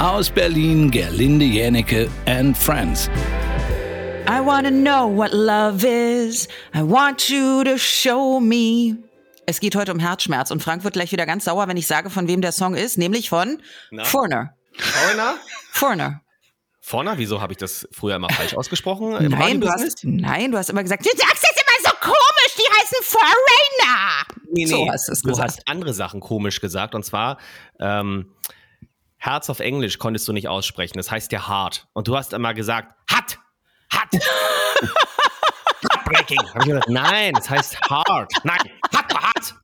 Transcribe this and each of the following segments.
Aus Berlin Gerlinde Jänecke and Friends. I wanna know what love is. I want you to show me. Es geht heute um Herzschmerz und Frank wird gleich wieder ganz sauer, wenn ich sage, von wem der Song ist, nämlich von Na? Foreigner. Foreigner? Foreigner. Foreigner? Wieso habe ich das früher immer falsch ausgesprochen? Im Nein, du hast, nein, du hast immer gesagt, du sagst es immer so komisch, die heißen Foreigner. Nee, nee, So hast du es du gesagt. hast andere Sachen komisch gesagt und zwar ähm, Herz auf Englisch konntest du nicht aussprechen. Das heißt ja hart. Und du hast immer gesagt, hat, hat. Heartbreaking. Hab ich gesagt, nein, es heißt hard. Nein, hat, hart.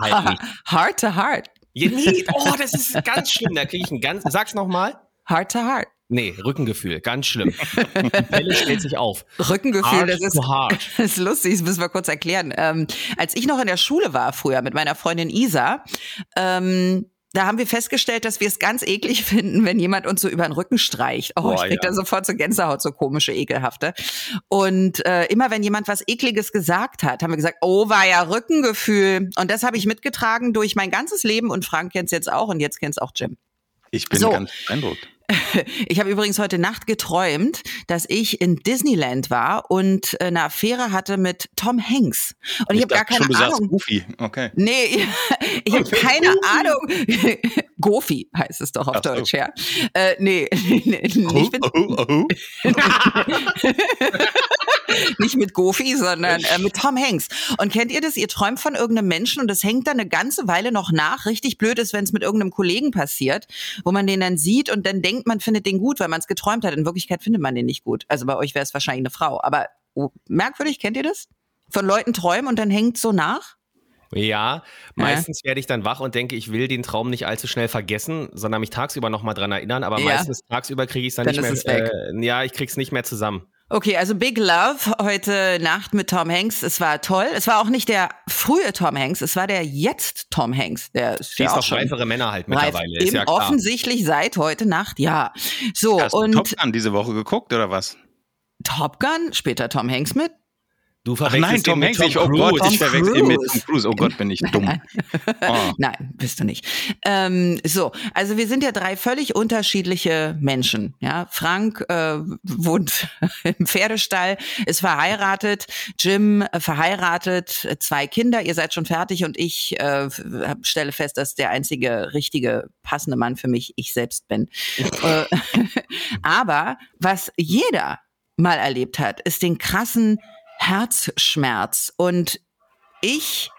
Halt. Heart to heart. Ja, nee, oh, das ist ganz schlimm. Da kriege ich einen ganz. Sag's nochmal. Heart to heart. Nee, Rückengefühl, ganz schlimm. Die Pelle stellt sich auf. Rückengefühl, Hard das ist, hard. das ist lustig, das müssen wir kurz erklären. Ähm, als ich noch in der Schule war früher mit meiner Freundin Isa, ähm, da haben wir festgestellt, dass wir es ganz eklig finden, wenn jemand uns so über den Rücken streicht. Oh, Boah, ich krieg ja. da sofort so Gänsehaut, so komische, ekelhafte. Und äh, immer wenn jemand was Ekliges gesagt hat, haben wir gesagt, oh, war ja Rückengefühl. Und das habe ich mitgetragen durch mein ganzes Leben und Frank kennt's jetzt auch und jetzt kennt's auch Jim. Ich bin So. ganz beeindruckt. Ich habe übrigens heute Nacht geträumt, dass ich in Disneyland war und äh, eine Affäre hatte mit Tom Hanks. Und ich, habe gar keine schon, du Ahnung. Goofy. Okay. Nee, ich habe keine Ahnung. Gofi heißt es doch auf Ach so. Deutsch, ja. Äh, nee, nicht mit, oh, oh, oh. Nicht mit Gofi, sondern äh, mit Tom Hanks. Und kennt ihr das? Ihr träumt von irgendeinem Menschen und das hängt dann eine ganze Weile noch nach. Richtig blöd ist, wenn es mit irgendeinem Kollegen passiert, wo man den dann sieht und dann denkt, man findet den gut, weil man es geträumt hat. In Wirklichkeit findet man den nicht gut. Also bei euch wäre es wahrscheinlich eine Frau. Aber oh, merkwürdig, kennt ihr das? Von Leuten träumen und dann hängt so nach? Ja, meistens werde ich dann wach und denke, ich will den Traum nicht allzu schnell vergessen, sondern mich tagsüber nochmal dran erinnern. Aber Ja. meistens tagsüber kriege ich es dann, Dann nicht mehr. Äh, ja, ich krieg's nicht mehr zusammen. Okay, also Big Love heute Nacht mit Tom Hanks. Es war toll. Es war auch nicht der frühe Tom Hanks, es war der jetzt Tom Hanks. Der ist ja ist auch doch schon reifere Männer halt reif. mittlerweile. Ist Eben ja klar. offensichtlich seit heute Nacht, ja. So, Hast du und Top Gun diese Woche geguckt oder was? Top Gun, später Tom Hanks mit. Du Ach verwechselst nein, ihn Tom mit Hanks. Ich, oh Cruise. Gott, Tom ich verwechsel ihn mit. Tom Cruise. Oh Gott, bin ich dumm. Oh. Nein, bist du nicht. Ähm, so, also wir sind ja drei völlig unterschiedliche Menschen. Ja, Frank äh, wohnt im Pferdestall, ist verheiratet, Jim äh, verheiratet, äh, zwei Kinder. Ihr seid schon fertig und ich äh, stelle fest, dass der einzige richtige passende Mann für mich ich selbst bin. äh, aber was jeder mal erlebt hat, ist den krassen Herzschmerz und ich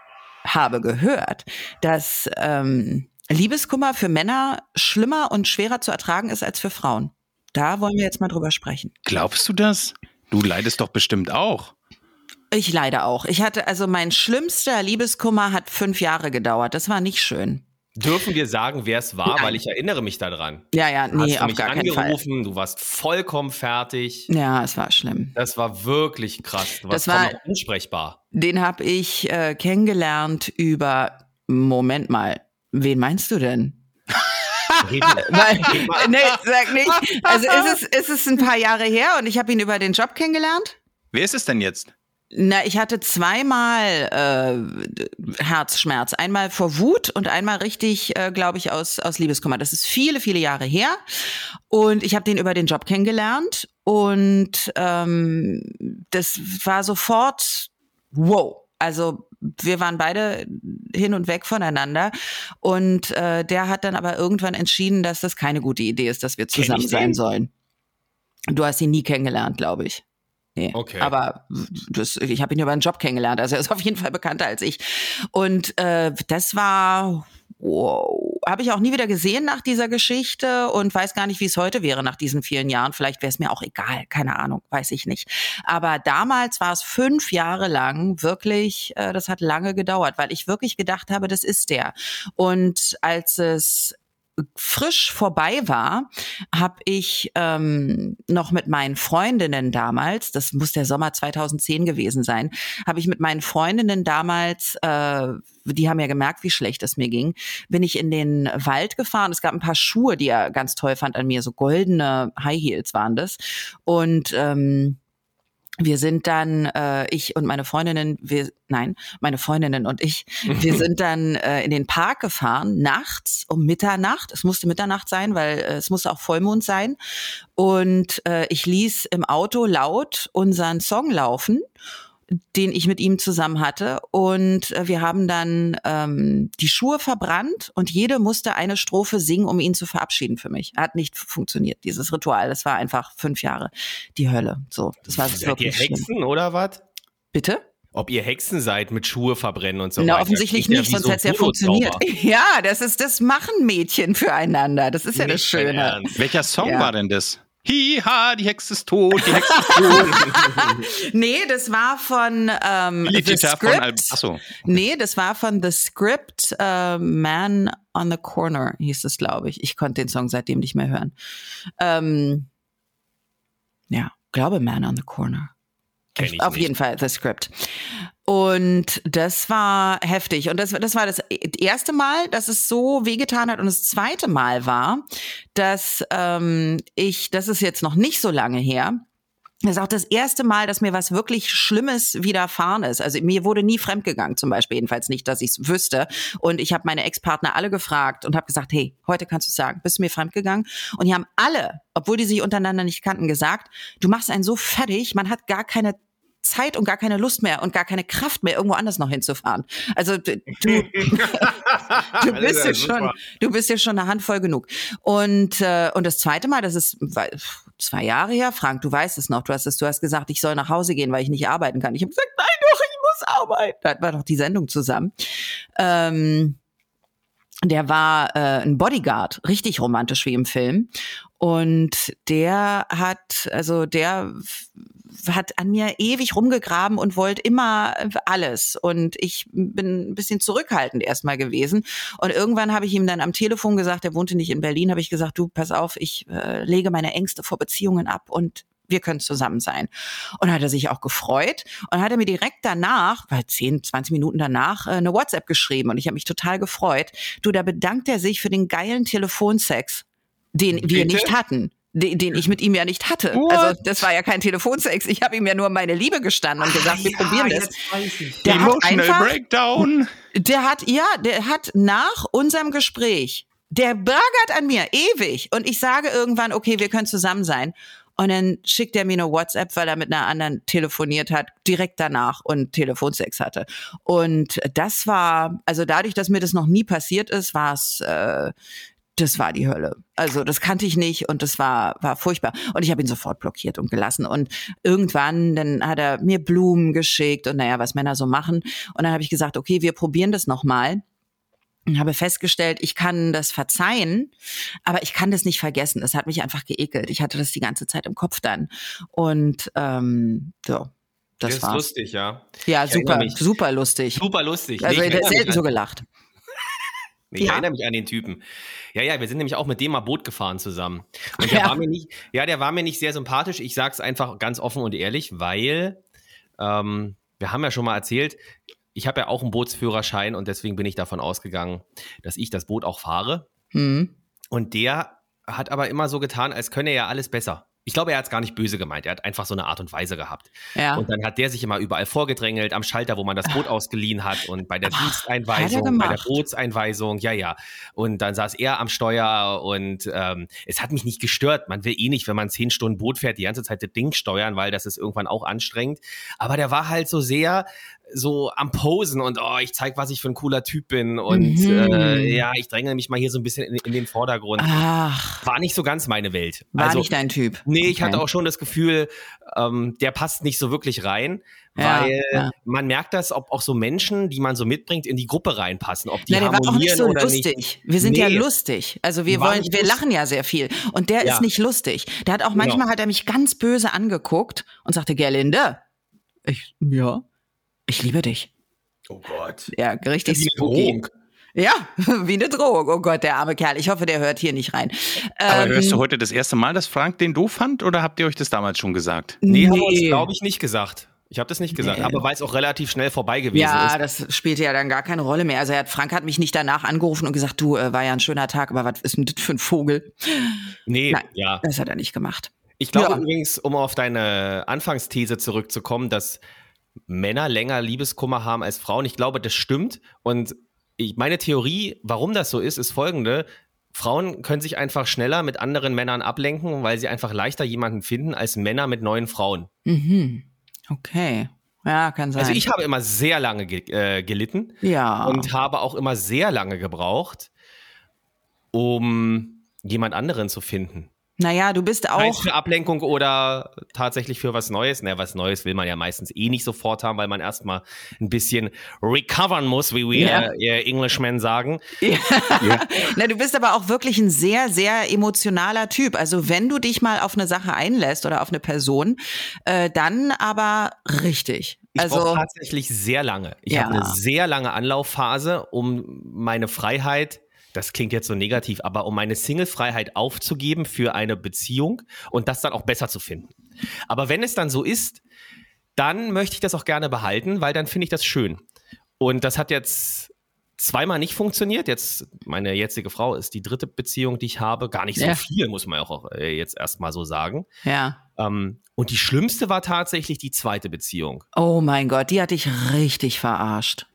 habe gehört, dass ähm, Liebeskummer für Männer schlimmer und schwerer zu ertragen ist als für Frauen. Da wollen wir jetzt mal drüber sprechen. Glaubst du das? Du leidest doch bestimmt auch. Ich leide auch. Ich hatte also mein schlimmster Liebeskummer hat fünf Jahre gedauert. Das war nicht schön. Dürfen wir sagen, wer es war, Nein. weil ich erinnere mich daran. Ja, ja, nee, du auf mich gar keinen Fall. angerufen, du warst vollkommen fertig. Ja, es war schlimm. Das war wirklich krass. Du Das warst war- ansprechbar. Den habe ich äh, kennengelernt über Moment mal. Wen meinst du denn? Weil, nee, sag nicht. Also ist es, ist es ein paar Jahre her und ich habe ihn über den Job kennengelernt. Wer ist es denn jetzt? Na, ich hatte zweimal äh, Herzschmerz. Einmal vor Wut und einmal richtig, äh, glaube ich, aus, aus Liebeskummer. Das ist viele, viele Jahre her. Und ich habe den über den Job kennengelernt. Und ähm, das war sofort wow. Also wir waren beide hin und weg voneinander. Und äh, der hat dann aber irgendwann entschieden, dass das keine gute Idee ist, dass wir zusammen sein sollen. Du hast ihn nie kennengelernt, glaube ich. Nee. Okay. Aber das, ich habe ihn über einen Job kennengelernt, also er ist auf jeden Fall bekannter als ich. Und äh, das war, wow, habe ich auch nie wieder gesehen nach dieser Geschichte und weiß gar nicht, wie es heute wäre nach diesen vielen Jahren. Vielleicht wäre es mir auch egal, keine Ahnung, weiß ich nicht. Aber damals war es fünf Jahre lang wirklich, äh, das hat lange gedauert, weil ich wirklich gedacht habe, das ist der. Und als es frisch vorbei war, habe ich ähm, noch mit meinen Freundinnen damals, das muss der Sommer 2010 gewesen sein, habe ich mit meinen Freundinnen damals, äh, die haben ja gemerkt, wie schlecht es mir ging, bin ich in den Wald gefahren. Es gab ein paar Schuhe, die er ganz toll fand an mir, so goldene High Heels waren das. Und ähm, wir sind dann, äh, ich und meine Freundinnen, wir, nein, meine Freundinnen und ich, wir sind dann äh, in den Park gefahren, nachts um Mitternacht. Es musste Mitternacht sein, weil äh, es musste auch Vollmond sein. Und äh, ich ließ im Auto laut unseren Song laufen den ich mit ihm zusammen hatte. Und äh, wir haben dann ähm, die Schuhe verbrannt und jede musste eine Strophe singen, um ihn zu verabschieden für mich. Hat nicht funktioniert, dieses Ritual. Das war einfach fünf Jahre die Hölle. So, das war Seid wirklich ihr Hexen schlimm. oder was? Bitte? Ob ihr Hexen seid mit Schuhe verbrennen und so Na, weiter. offensichtlich nicht, sonst so hätte es ja funktioniert. Ja, das ist, das machen Mädchen füreinander. Das ist ja das Nicht dein Schöne. Welcher Song Ja. war denn das? Hiha, die Hexe ist tot, die Hexe ist tot. Nee, das war von ähm, The Liedgitarre von Al Script. Achso. Nee, das war von The Script äh, Man on the Corner, hieß es, glaube ich. Ich konnte den Song seitdem nicht mehr hören. Ähm, ja, glaube Man on the Corner. Kenn ich Auf nicht. jeden Fall The Script. Und das war heftig. Und das, das war das erste Mal, dass es so wehgetan hat. Und das zweite Mal war, dass ähm, ich, das ist jetzt noch nicht so lange her, das ist auch das erste Mal, dass mir was wirklich Schlimmes widerfahren ist. Also mir wurde nie fremdgegangen, zum Beispiel, jedenfalls nicht, dass ich es wüsste. Und ich habe meine Ex-Partner alle gefragt und habe gesagt, hey, heute kannst du sagen, bist du mir fremdgegangen? Und die haben alle, obwohl die sich untereinander nicht kannten, gesagt, du machst einen so fertig, man hat gar keine Zeit und gar keine Lust mehr und gar keine Kraft mehr, irgendwo anders noch hinzufahren. Also du, du bist ist ja schon, du bist ja schon eine Handvoll genug. Und äh, und das zweite Mal, das ist zwei Jahre her, Frank, du weißt es noch. Du hast es, du hast gesagt, ich soll nach Hause gehen, weil ich nicht arbeiten kann. Ich habe gesagt, nein, doch, ich muss arbeiten. Da wir doch die Sendung zusammen. Ähm, der war äh, ein Bodyguard, richtig romantisch wie im Film. Und der hat, also der hat an mir ewig rumgegraben und wollte immer alles. Und ich bin ein bisschen zurückhaltend erstmal gewesen. Und irgendwann habe ich ihm dann am Telefon gesagt, er wohnte nicht in Berlin, habe ich gesagt, du, pass auf, ich äh, lege meine Ängste vor Beziehungen ab und wir können zusammen sein. Und hat er sich auch gefreut und hat er mir direkt danach, weil 10, 20 Minuten danach, äh, eine WhatsApp geschrieben und ich habe mich total gefreut. Du, da bedankt er sich für den geilen Telefonsex, den wir Bitte? nicht hatten. Den, den ich mit ihm ja nicht hatte. What? Also das war ja kein Telefonsex. Ich habe ihm ja nur meine Liebe gestanden und gesagt, wir probieren das. Der hat Emotional einfach, Breakdown. der hat, ja, der hat nach unserem Gespräch, der bergert an mir ewig und ich sage irgendwann, okay, wir können zusammen sein. Und dann schickt er mir eine WhatsApp, weil er mit einer anderen telefoniert hat, direkt danach und Telefonsex hatte. Und das war, also dadurch, dass mir das noch nie passiert ist, war es, äh, das war die Hölle. Also das kannte ich nicht und das war war furchtbar. Und ich habe ihn sofort blockiert und gelassen. Und irgendwann, dann hat er mir Blumen geschickt und naja, was Männer so machen. Und dann habe ich gesagt, okay, wir probieren das nochmal. Und habe festgestellt, ich kann das verzeihen, aber ich kann das nicht vergessen. Das hat mich einfach geekelt. Ich hatte das die ganze Zeit im Kopf dann. Und ähm, so, das, Das ist lustig, ja. Ja, Ich super, super lustig. Super lustig. Also Nee, ich selten so gelacht. Ich Ja. erinnere mich an den Typen. Ja, ja, wir sind nämlich auch mit dem mal Boot gefahren zusammen. Und der Ja. war mir nicht, ja, der war mir nicht sehr sympathisch. Ich sag's einfach ganz offen und ehrlich, weil ähm, wir haben ja schon mal erzählt, ich habe ja auch einen Bootsführerschein und deswegen bin ich davon ausgegangen, dass ich das Boot auch fahre. Hm. Und der hat aber immer so getan, als könne er ja alles besser. Ich glaube, er hat es gar nicht böse gemeint. Er hat einfach so eine Art und Weise gehabt. Ja. Und dann hat der sich immer überall vorgedrängelt, am Schalter, wo man das Boot ausgeliehen hat und bei der Ach, Diensteinweisung, bei der. Bootseinweisung, ja, ja. Und dann saß er am Steuer und ähm, es hat mich nicht gestört. Man will eh nicht, wenn man zehn Stunden Boot fährt, die ganze Zeit das Ding steuern, weil das ist irgendwann auch anstrengend. Aber der war halt so sehr so am Posen und oh, ich zeig, was ich für ein cooler Typ bin und Mhm. äh, ja, ich dränge mich mal hier so ein bisschen in, in den Vordergrund. Ach, War nicht so ganz meine Welt. war also, nicht dein Typ. Nee, ich Okay. hatte auch schon das Gefühl, ähm, der passt nicht so wirklich rein, Ja, weil ja. man merkt das, ob auch so Menschen, die man so mitbringt, in die Gruppe reinpassen, ob die Na, der war auch nicht so lustig. nicht. Wir sind ja Nee. lustig. Also wir War wollen, wir lachen ja sehr viel. Und der Ja. ist nicht lustig. Der hat auch Genau. manchmal hat er mich ganz böse angeguckt und sagte, Gerlinde, ich, ja, ich liebe dich. Oh Gott. Ja, richtig Wie eine spooky. Drohung. Ja, wie eine Drohung. Oh Gott, der arme Kerl. Ich hoffe, der hört hier nicht rein. Aber Ähm, hörst du heute das erste Mal, dass Frank den doof fand oder habt ihr euch das damals schon gesagt? Nee, haben wir uns, glaube ich, nicht gesagt. Ich habe das nicht gesagt, Nee. aber weil es auch relativ schnell vorbei gewesen Ja, ist. das spielte ja dann gar keine Rolle mehr. Also er hat, Frank hat mich nicht danach angerufen und gesagt, du, äh, war ja ein schöner Tag, aber was ist denn das für ein Vogel? Nee, Nein. ja. Das hat er nicht gemacht. Ich glaube Ja. übrigens, um auf deine Anfangsthese zurückzukommen, dass Männer länger Liebeskummer haben als Frauen. Ich glaube, das stimmt. Und ich, meine Theorie, warum das so ist, ist folgende. Frauen können sich einfach schneller mit anderen Männern ablenken, weil sie einfach leichter jemanden finden als Männer mit neuen Frauen. Mhm. Okay. Ja, kann sein. Also ich habe immer sehr lange ge äh, gelitten ja. und habe auch immer sehr lange gebraucht, um jemand anderen zu finden. Naja, du bist auch. für Ablenkung oder tatsächlich für was Neues. Na, was Neues will man ja meistens eh nicht sofort haben, weil man erstmal ein bisschen recovern muss, wie wir Ja. äh, Englishmen sagen. Na, du bist aber auch wirklich ein sehr, sehr emotionaler Typ. Also wenn du dich mal auf eine Sache einlässt oder auf eine Person, äh, dann aber richtig. Ich also tatsächlich sehr lange. Ich Ja. habe eine sehr lange Anlaufphase, um meine Freiheit, das klingt jetzt so negativ, aber um meine Single-Freiheit aufzugeben für eine Beziehung und das dann auch besser zu finden. Aber wenn es dann so ist, dann möchte ich das auch gerne behalten, weil dann finde ich das schön. Und das hat jetzt zweimal nicht funktioniert. Jetzt, meine jetzige Frau ist die dritte Beziehung, die ich habe. Gar nicht so Ja. viel, muss man ja auch äh, jetzt erstmal so sagen. ja. Ähm, und die schlimmste war tatsächlich die zweite Beziehung. Oh mein Gott, die hat dich richtig verarscht.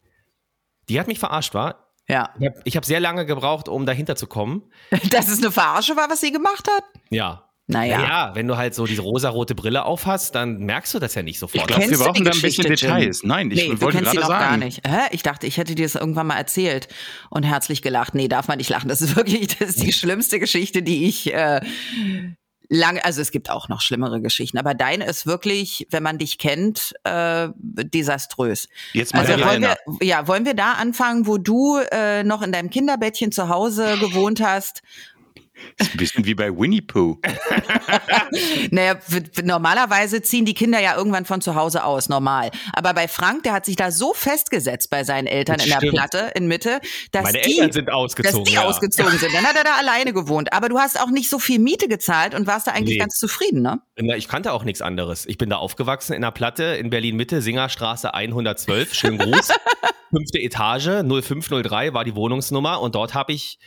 Die hat mich verarscht, war. Ja. Ich habe hab sehr lange gebraucht, um dahinter zu kommen. Dass es eine Verarsche war, was sie gemacht hat? Ja. Naja. Naja, wenn du halt so diese rosarote Brille aufhast, dann merkst du das ja nicht Ich sofort. glaube, wir brauchen da ein bisschen Geschichte, Jim? Details. Nein, ich nee, du wollte kennst sie gerade noch sagen. gar nicht. Hä? Ich dachte, ich hätte dir das irgendwann mal erzählt und herzlich gelacht. Nee, darf man nicht lachen. Das ist wirklich, das ist die schlimmste Geschichte, die ich äh, lange, also es gibt auch noch schlimmere Geschichten, aber deine ist wirklich, wenn man dich kennt, äh, desaströs. Jetzt mal Also wollen wir, ja, wollen wir da anfangen, wo du äh, noch in deinem Kinderbettchen zu Hause gewohnt hast Das ist ein bisschen wie bei Winnie Pooh. Naja, normalerweise ziehen die Kinder ja irgendwann von zu Hause aus, normal. Aber bei Frank, der hat sich da so festgesetzt bei seinen Eltern Das in der stimmt. Platte, in Mitte, dass Meine die, Eltern sind dass ausgezogen. die ja. ausgezogen sind. Dann hat er da alleine gewohnt. Aber du hast auch nicht so viel Miete gezahlt und warst da eigentlich Nee. ganz zufrieden, ne? Na, ich kannte auch nichts anderes. Ich bin da aufgewachsen in der Platte in Berlin-Mitte, Singerstraße 112. Schönen Gruß. Fünfte Etage, 0503 war die Wohnungsnummer und dort habe ich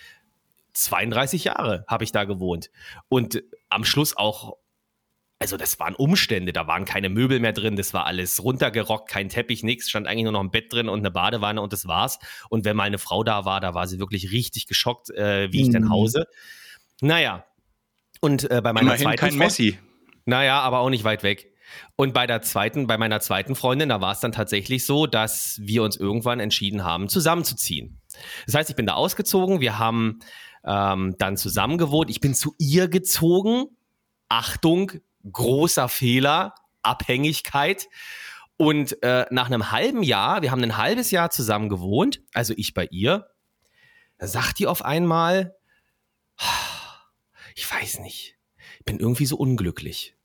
32 Jahre habe ich da gewohnt. Und am Schluss auch, also das waren Umstände, da waren keine Möbel mehr drin, das war alles runtergerockt, kein Teppich, nichts, stand eigentlich nur noch ein Bett drin und eine Badewanne und das war's. Und wenn mal eine Frau da war, da war sie wirklich richtig geschockt, äh, wie ich denn Mhm. hause. Naja. Und äh, bei meiner Immerhin zweiten kein Frau- Messi. naja, aber auch nicht weit weg. Und bei der zweiten, bei meiner zweiten Freundin, da war es dann tatsächlich so, dass wir uns irgendwann entschieden haben, zusammenzuziehen. Das heißt, ich bin da ausgezogen, wir haben ähm, dann zusammen gewohnt. Ich bin zu ihr gezogen. Achtung, großer Fehler, Abhängigkeit. Und äh, nach einem halben Jahr, wir haben ein halbes Jahr zusammen gewohnt, also ich bei ihr, da sagt die auf einmal, ich weiß nicht, ich bin irgendwie so unglücklich.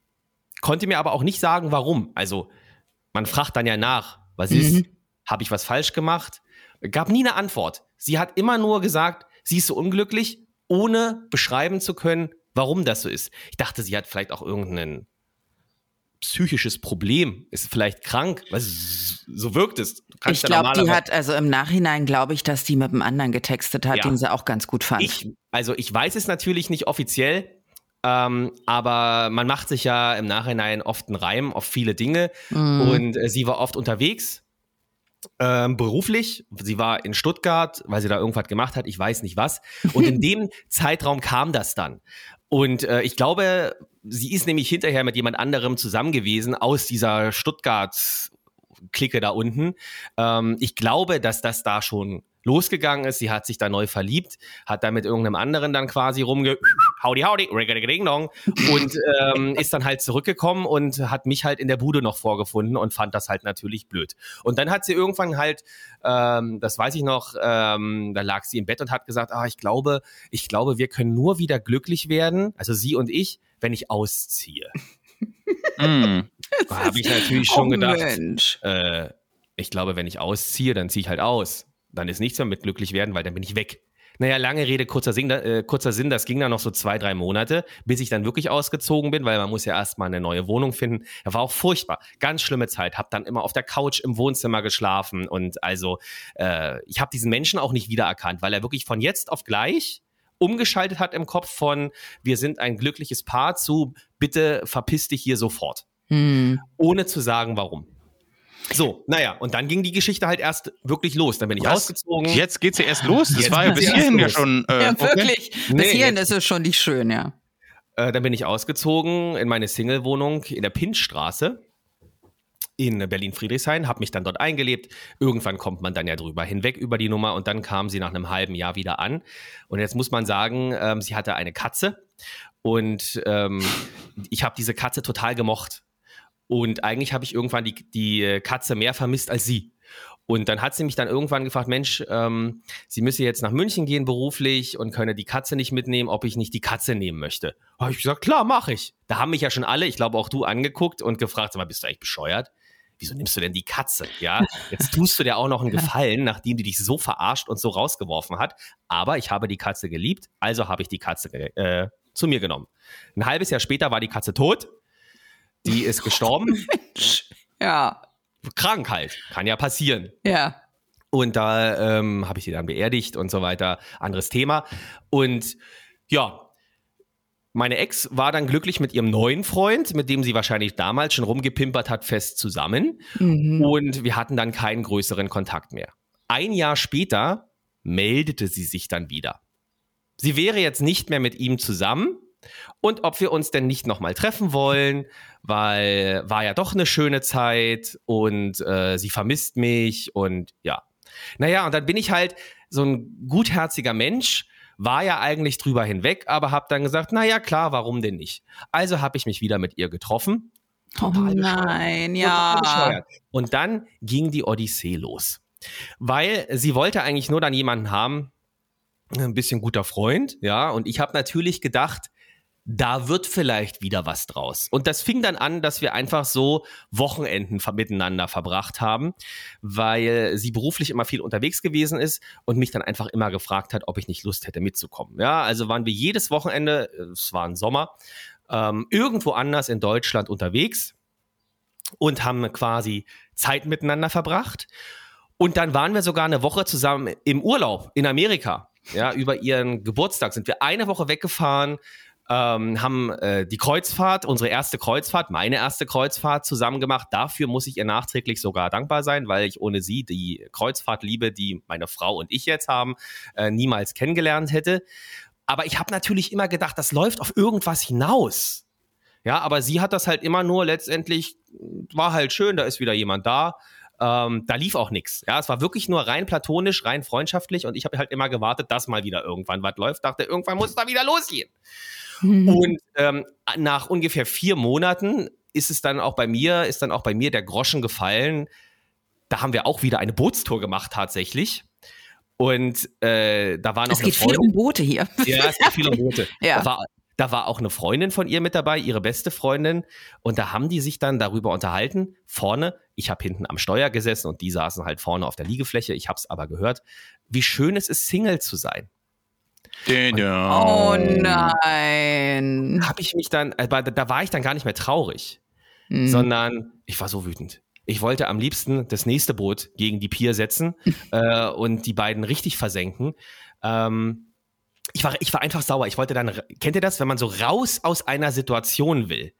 Konnte mir aber auch nicht sagen, warum. Also, man fragt dann ja nach, was ist, Mhm. habe ich was falsch gemacht? Gab nie eine Antwort. Sie hat immer nur gesagt, sie ist so unglücklich, ohne beschreiben zu können, warum das so ist. Ich dachte, sie hat vielleicht auch irgendein psychisches Problem, ist vielleicht krank, weil so wirkt es. Ich glaube, die hat, also im Nachhinein glaube ich, dass die mit einem anderen getextet hat, Ja. den sie auch ganz gut fand. Ich, also ich weiß es natürlich nicht offiziell, ähm, aber man macht sich ja im Nachhinein oft einen Reim auf viele Dinge. Mhm. Und äh, sie war oft unterwegs, ähm, beruflich. Sie war in Stuttgart, weil sie da irgendwas gemacht hat, ich weiß nicht was. Und in dem Zeitraum kam das dann. Und äh, ich glaube, sie ist nämlich hinterher mit jemand anderem zusammen gewesen aus dieser Stuttgart-Clique da unten. Ähm, ich glaube, dass das da schon losgegangen ist. Sie hat sich da neu verliebt, hat da mit irgendeinem anderen dann quasi rumge... Howdy, howdy, ding dong und ähm, ist dann halt zurückgekommen und hat mich halt in der Bude noch vorgefunden und fand das halt natürlich blöd. Und dann hat sie irgendwann halt, ähm, das weiß ich noch, ähm, da lag sie im Bett und hat gesagt, ah, ich glaube, ich glaube, wir können nur wieder glücklich werden, also sie und ich, wenn ich ausziehe. Mm. Da habe ich natürlich schon oh, gedacht, äh, ich glaube, wenn ich ausziehe, dann ziehe ich halt aus. Dann ist nichts mehr mit glücklich werden, weil dann bin ich weg. Naja, lange Rede, kurzer Sinn, äh, kurzer Sinn, das ging dann noch so zwei, drei Monate, bis ich dann wirklich ausgezogen bin, weil man muss ja erstmal eine neue Wohnung finden. Das war auch furchtbar. Ganz schlimme Zeit. Hab dann immer auf der Couch im Wohnzimmer geschlafen und also äh, ich habe diesen Menschen auch nicht wiedererkannt, weil er wirklich von jetzt auf gleich umgeschaltet hat im Kopf von wir sind ein glückliches Paar zu bitte verpiss dich hier sofort. Hm. Ohne zu sagen, warum. So, naja, und dann ging die Geschichte halt erst wirklich los. Dann bin ich Was? ausgezogen. Jetzt geht's ja erst los. Das Jetzt war ja bis hierhin ja schon. Äh, Ja, okay. wirklich. Nee, Bis hierhin jetzt- ist es schon nicht schön, ja. Äh, dann bin ich ausgezogen in meine Single-Wohnung in der Pintstraße in Berlin-Friedrichshain, habe mich dann dort eingelebt. Irgendwann kommt man dann ja drüber hinweg über die Nummer und dann kam sie nach einem halben Jahr wieder an. Und jetzt muss man sagen, ähm, sie hatte eine Katze und ähm, ich habe diese Katze total gemocht. Und eigentlich habe ich irgendwann die, die Katze mehr vermisst als sie. Und dann hat sie mich dann irgendwann gefragt, Mensch, ähm, sie müsse jetzt nach München gehen beruflich und könne die Katze nicht mitnehmen, ob ich nicht die Katze nehmen möchte. Habe ich gesagt, klar, mache ich. Da haben mich ja schon alle, ich glaube auch du, angeguckt und gefragt, sag mal, bist du eigentlich bescheuert? Wieso nimmst du denn die Katze? Ja, jetzt tust du dir auch noch einen Gefallen, nachdem die dich so verarscht und so rausgeworfen hat. Aber ich habe die Katze geliebt, also habe ich die Katze äh, zu mir genommen. Ein halbes Jahr später war die Katze tot. Die ist gestorben. Ja, Krank halt. Kann ja passieren. ja. Und da ähm, habe ich sie dann beerdigt und so weiter. Anderes Thema. Und ja, meine Ex war dann glücklich mit ihrem neuen Freund, mit dem sie wahrscheinlich damals schon rumgepimpert hat, fest zusammen. Mhm. Und wir hatten dann keinen größeren Kontakt mehr. Ein Jahr später meldete sie sich dann wieder. Sie wäre jetzt nicht mehr mit ihm zusammen und ob wir uns denn nicht nochmal treffen wollen, weil war ja doch eine schöne Zeit und äh, sie vermisst mich und ja. Naja, und dann bin ich halt so ein gutherziger Mensch, war ja eigentlich drüber hinweg, aber habe dann gesagt, naja, klar, warum denn nicht? Also habe ich mich wieder mit ihr getroffen Oh nein, ja. bescheuert. Und dann ging die Odyssee los. Weil sie wollte eigentlich nur dann jemanden haben, ein bisschen guter Freund, ja. Und ich habe natürlich gedacht, da wird vielleicht wieder was draus. Und das fing dann an, dass wir einfach so Wochenenden miteinander verbracht haben, weil sie beruflich immer viel unterwegs gewesen ist und mich dann einfach immer gefragt hat, ob ich nicht Lust hätte mitzukommen. Ja, also waren wir jedes Wochenende, äh, es war ein Sommer, ähm, irgendwo anders in Deutschland unterwegs und haben quasi Zeit miteinander verbracht. Und dann waren wir sogar eine Woche zusammen im Urlaub in Amerika. Ja, über ihren Geburtstag sind wir eine Woche weggefahren, ähm, haben äh, die Kreuzfahrt, unsere erste Kreuzfahrt, meine erste Kreuzfahrt zusammen gemacht. Dafür muss ich ihr nachträglich sogar dankbar sein, weil ich ohne sie die Kreuzfahrtliebe, die meine Frau und ich jetzt haben, äh, niemals kennengelernt hätte. Aber ich habe natürlich immer gedacht, das läuft auf irgendwas hinaus. Ja, aber sie hat das halt immer nur letztendlich, war halt schön, da ist wieder jemand da. Ähm, da lief auch nichts. Ja, es war wirklich nur rein platonisch, rein freundschaftlich und ich habe halt immer gewartet, dass mal wieder irgendwann was läuft. Dachte, irgendwann muss da wieder losgehen. Und ähm, nach ungefähr vier Monaten ist es dann auch bei mir, ist dann auch bei mir der Groschen gefallen. Da haben wir auch wieder eine Bootstour gemacht tatsächlich. Und äh, da war noch Es geht viel Freundin. um Boote hier. Ja, es geht viel um Boote. Ja. Da, war, da war auch eine Freundin von ihr mit dabei, ihre beste Freundin. Und da haben die sich dann darüber unterhalten. Vorne, ich habe hinten am Steuer gesessen und die saßen halt vorne auf der Liegefläche. Ich habe es aber gehört, wie schön es ist, Single zu sein. Oh nein. Habe ich mich dann, aber da, war ich dann gar nicht mehr traurig, Hm. sondern ich war so wütend. Ich wollte am liebsten das nächste Boot gegen die Pier setzen äh, und die beiden richtig versenken. Ähm, ich war, ich war einfach sauer. Ich wollte dann, kennt ihr das, wenn man so raus aus einer Situation will?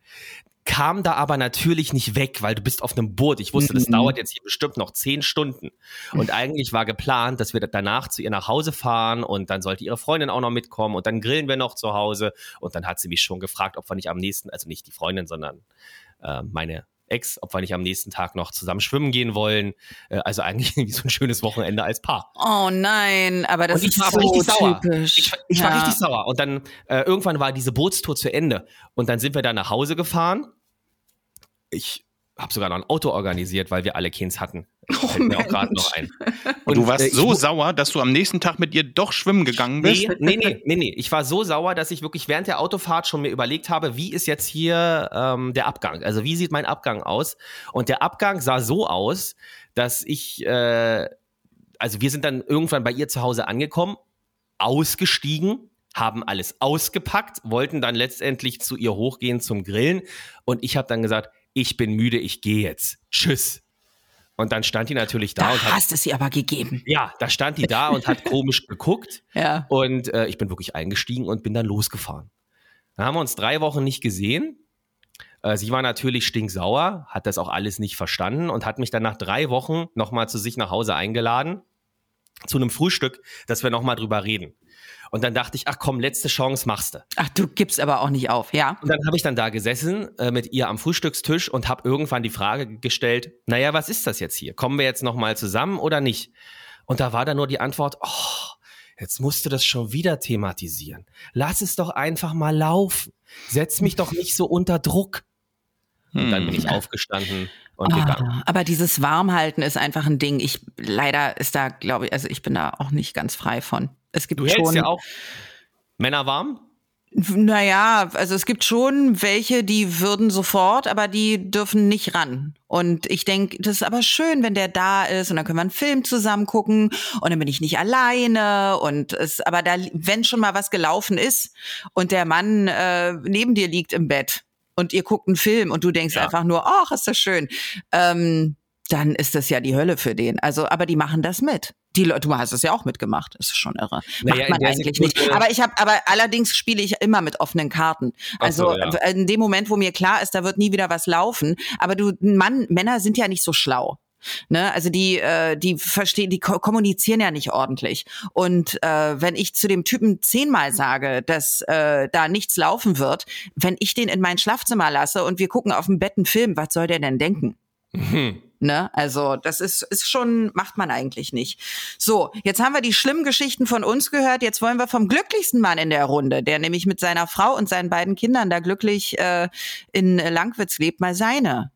Kam da aber natürlich nicht weg, weil du bist auf einem Boot. Ich wusste, das Mhm. dauert jetzt hier bestimmt noch zehn Stunden. Und eigentlich war geplant, dass wir danach zu ihr nach Hause fahren und dann sollte ihre Freundin auch noch mitkommen und dann grillen wir noch zu Hause. Und dann hat sie mich schon gefragt, ob wir nicht am nächsten, also nicht die Freundin, sondern äh, meine Ex, ob wir nicht am nächsten Tag noch zusammen schwimmen gehen wollen. Äh, also eigentlich irgendwie so ein schönes Wochenende als Paar. Oh nein, aber das ist war so richtig sauer. typisch. Ich, ich war Ja. richtig sauer. Und dann äh, irgendwann war diese Bootstour zu Ende. Und dann sind wir da nach Hause gefahren. Ich habe sogar noch ein Auto organisiert, weil wir alle Kins hatten. Fällt mir auch gerade noch ein. Und du warst äh, so sauer, dass du am nächsten Tag mit ihr doch schwimmen gegangen bist? Nee, nee, nee, nee, nee. Ich war so sauer, dass ich wirklich während der Autofahrt schon mir überlegt habe, wie ist jetzt hier ähm, der Abgang? Also wie sieht mein Abgang aus? Und der Abgang sah so aus, dass ich, äh, also wir sind dann irgendwann bei ihr zu Hause angekommen, ausgestiegen, haben alles ausgepackt, wollten dann letztendlich zu ihr hochgehen zum Grillen und ich habe dann gesagt, ich bin müde, ich gehe jetzt. Tschüss. Und dann stand die natürlich da, Da und hat. hast es sie aber gegeben. Ja, da stand die da und hat komisch geguckt. Ja. Und äh, ich bin wirklich eingestiegen und bin dann losgefahren. Dann haben wir uns drei Wochen nicht gesehen. Äh, sie war natürlich stinksauer, hat das auch alles nicht verstanden und hat mich dann nach drei Wochen nochmal zu sich nach Hause eingeladen. Zu einem Frühstück, dass wir nochmal drüber reden. Und dann dachte ich, ach komm, letzte Chance machst du. Ach, du gibst aber auch nicht auf, ja? Und dann habe ich dann da gesessen äh, mit ihr am Frühstückstisch und habe irgendwann die Frage gestellt, naja, was ist das jetzt hier? Kommen wir jetzt nochmal zusammen oder nicht? Und da war dann nur die Antwort, oh, jetzt musst du das schon wieder thematisieren. Lass es doch einfach mal laufen. Setz mich doch nicht so unter Druck. Und dann bin ich aufgestanden und gegangen. Ah, aber dieses Warmhalten ist einfach ein Ding. Ich leider ist da, glaube ich, also ich bin da auch nicht ganz frei von. Es gibt Du hältst schon. ja auch Männer warm? Naja, also es gibt schon welche, die würden sofort, aber die dürfen nicht ran. Und ich denke, das ist aber schön, wenn der da ist und dann können wir einen Film zusammen gucken und dann bin ich nicht alleine und es, aber da, wenn schon mal was gelaufen ist und der Mann äh, neben dir liegt im Bett und ihr guckt einen Film und du denkst Ja. einfach nur, ach, ist das schön, ähm, dann ist das ja die Hölle für den. Also, aber die machen das mit. Die Leute, du hast es ja auch mitgemacht. Das ist schon irre. Naja, Macht man eigentlich Sekunde- nicht. Aber ich habe, aber allerdings spiele ich immer mit offenen Karten. Ach so, Also ja. in dem Moment, wo mir klar ist, da wird nie wieder was laufen. Aber du, Mann, Männer sind ja nicht so schlau. Ne, also die, äh, die verstehen, die ko kommunizieren ja nicht ordentlich. Und äh, wenn ich zu dem Typen zehnmal sage, dass äh, da nichts laufen wird, wenn ich den in mein Schlafzimmer lasse und wir gucken auf dem Bett einen Film, was soll der denn denken? Mhm. Ne? Also das ist, ist schon, macht man eigentlich nicht. So, jetzt haben wir die schlimmen Geschichten von uns gehört. Jetzt wollen wir vom glücklichsten Mann in der Runde, der nämlich mit seiner Frau und seinen beiden Kindern da glücklich äh, in Langwitz lebt, mal seine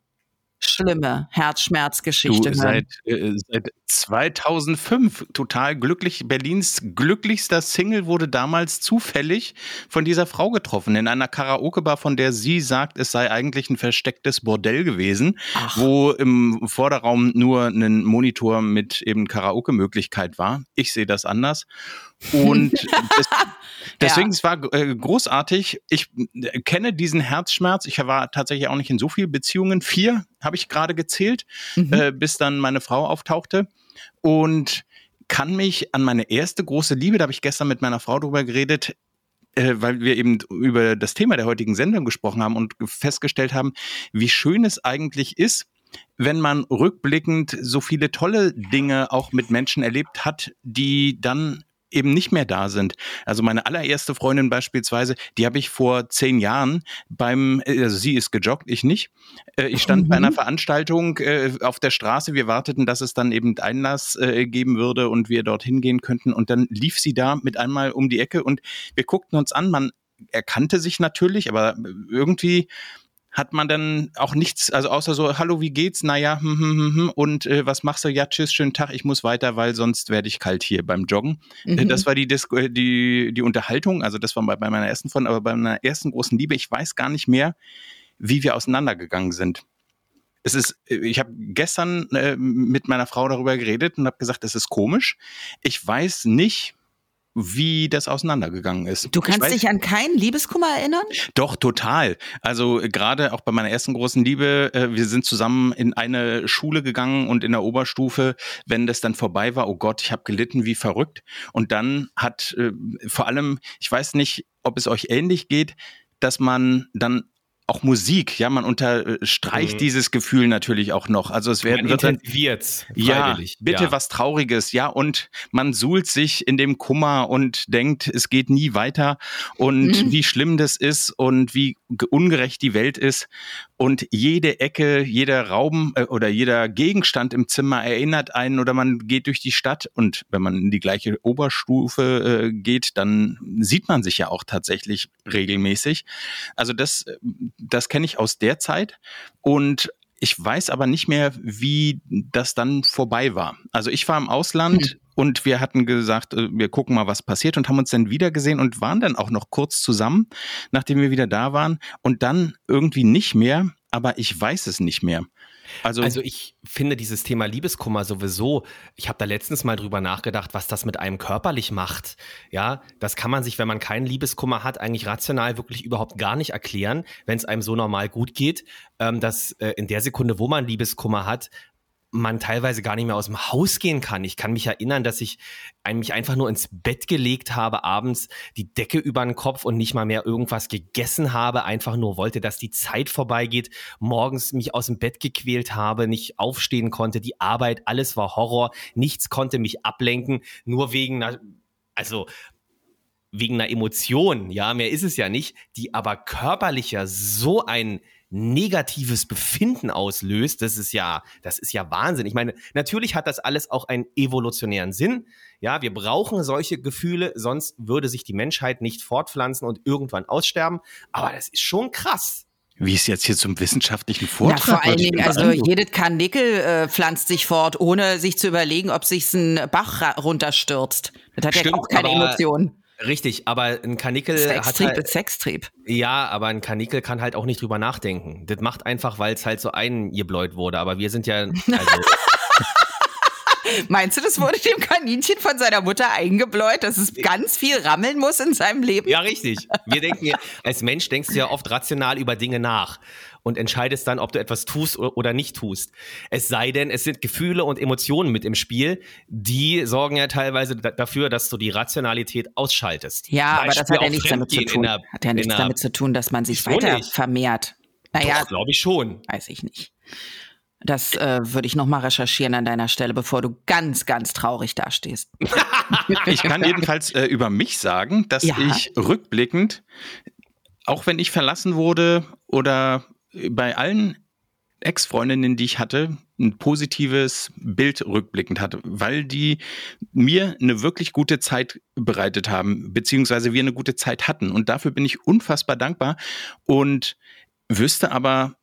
schlimme Herzschmerzgeschichte Du, hören. seit, äh, seit 2005 total glücklich. Berlins glücklichster Single wurde damals zufällig von dieser Frau getroffen in einer Karaoke-Bar, von der sie sagt, es sei eigentlich ein verstecktes Bordell gewesen, Ach. wo im Vorderraum nur ein Monitor mit eben Karaoke-Möglichkeit war. Ich sehe das anders. Und das, deswegen, es war äh, großartig. Ich äh, kenne diesen Herzschmerz. Ich war tatsächlich auch nicht in so vielen Beziehungen. Vier habe ich gerade gezählt, Mhm. äh, bis dann meine Frau auftauchte. Und kann mich an meine erste große Liebe, da habe ich gestern mit meiner Frau drüber geredet, äh, weil wir eben über das Thema der heutigen Sendung gesprochen haben und festgestellt haben, wie schön es eigentlich ist, wenn man rückblickend so viele tolle Dinge auch mit Menschen erlebt hat, die dann eben nicht mehr da sind. Also meine allererste Freundin beispielsweise, die habe ich vor zehn Jahren beim, äh, also sie ist gejoggt, ich nicht. Äh, Ich stand bei Mhm. einer Veranstaltung äh, auf der Straße. Wir warteten, dass es dann eben Einlass geben würde und wir dorthin gehen könnten. Und dann lief sie da mit einmal um die Ecke und wir guckten uns an. Man erkannte sich natürlich, aber irgendwie hat man dann auch nichts, also außer so, hallo, wie geht's? Naja, hm, hm, hm, hm. und äh, was machst du? Ja, tschüss, schönen Tag, ich muss weiter, weil sonst werde ich kalt hier beim Joggen. Äh, Mhm. Das war die, Dis äh, die, die Unterhaltung, also das war bei, bei meiner ersten von, aber bei meiner ersten großen Liebe, ich weiß gar nicht mehr, wie wir auseinandergegangen sind. Es ist, äh, ich habe gestern äh, mit meiner Frau darüber geredet und habe gesagt, es ist komisch. Ich weiß nicht, wie das auseinandergegangen ist. Du kannst weiß, dich an keinen Liebeskummer erinnern? doch, total. Also äh, gerade auch bei meiner ersten großen Liebe, äh, wir sind zusammen in eine Schule gegangen und in der Oberstufe, wenn das dann vorbei war, oh Gott, ich habe gelitten wie verrückt. Und dann hat äh, vor allem, ich weiß nicht, ob es euch ähnlich geht, dass man dann auch Musik, ja, man unterstreicht Mhm. dieses Gefühl natürlich auch noch. Also es werden wird intensiviert's ja, bitte ja. was Trauriges, ja, und man suhlt sich in dem Kummer und denkt, es geht nie weiter und Mhm. wie schlimm das ist und wie ge- ungerecht die Welt ist und jede Ecke, jeder Raum äh, oder jeder Gegenstand im Zimmer erinnert einen oder man geht durch die Stadt und wenn man in die gleiche Oberstufe äh, geht, dann sieht man sich ja auch tatsächlich regelmäßig. Also das, äh, das kenne ich aus der Zeit und ich weiß aber nicht mehr, wie das dann vorbei war. Also ich war im Ausland und wir hatten gesagt, äh, wir gucken mal, was passiert und haben uns dann wieder gesehen und waren dann auch noch kurz zusammen, nachdem wir wieder da waren und dann irgendwie nicht mehr, aber ich weiß es nicht mehr. Also, Also ich finde dieses Thema Liebeskummer sowieso, ich habe da letztens mal drüber nachgedacht, was das mit einem körperlich macht. Ja, das kann man sich, wenn man keinen Liebeskummer hat, eigentlich rational wirklich überhaupt gar nicht erklären, wenn es einem so normal gut geht, ähm, dass äh, in der Sekunde, wo man Liebeskummer hat, man teilweise gar nicht mehr aus dem Haus gehen kann. Ich kann mich erinnern, dass ich mich einfach nur ins Bett gelegt habe, abends die Decke über den Kopf und nicht mal mehr irgendwas gegessen habe, einfach nur wollte, dass die Zeit vorbeigeht, morgens mich aus dem Bett gequält habe, nicht aufstehen konnte, die Arbeit, alles war Horror, nichts konnte mich ablenken, nur wegen einer, also wegen einer Emotion, ja, mehr ist es ja nicht, die aber körperlicher so ein negatives Befinden auslöst, das ist ja, das ist ja Wahnsinn. Ich meine, natürlich hat das alles auch einen evolutionären Sinn. Ja, wir brauchen solche Gefühle, sonst würde sich die Menschheit nicht fortpflanzen und irgendwann aussterben. Aber das ist schon krass. Wie ist jetzt hier zum wissenschaftlichen Vortrag? Ja, vor allen Dingen, also jedes Karnickel äh, pflanzt sich fort, ohne sich zu überlegen, ob sich ein Bach runterstürzt. Das hat Stimmt, ja auch keine Emotionen. Richtig, aber ein Kanickel Sextrieb hat halt, ist Sextrieb. Ja, aber ein Kanickel kann halt auch nicht drüber nachdenken. Das macht einfach, weil es halt so eingebläut wurde. Aber wir sind ja. Also Meinst du, das wurde dem Kaninchen von seiner Mutter eingebläut, dass es ganz viel rammeln muss in seinem Leben? Ja, richtig. Wir denken ja, als Mensch denkst du ja oft rational über Dinge nach und entscheidest dann, ob du etwas tust oder nicht tust. Es sei denn, es sind Gefühle und Emotionen mit im Spiel, die sorgen ja teilweise dafür, dass du die Rationalität ausschaltest. Ja, Beispiel aber das hat ja nichts damit zu tun. Der, hat ja nichts damit zu tun, dass man sich weiter nicht. vermehrt. Naja, glaube ich schon. Weiß ich nicht. Das äh, würde ich noch mal recherchieren an deiner Stelle, bevor du ganz, ganz traurig dastehst. ich kann jedenfalls äh, über mich sagen, dass ja. ich rückblickend, auch wenn ich verlassen wurde oder bei allen Ex-Freundinnen, die ich hatte, ein positives Bild rückblickend hatte, weil die mir eine wirklich gute Zeit bereitet haben, beziehungsweise wir eine gute Zeit hatten. Und dafür bin ich unfassbar dankbar und wüsste aber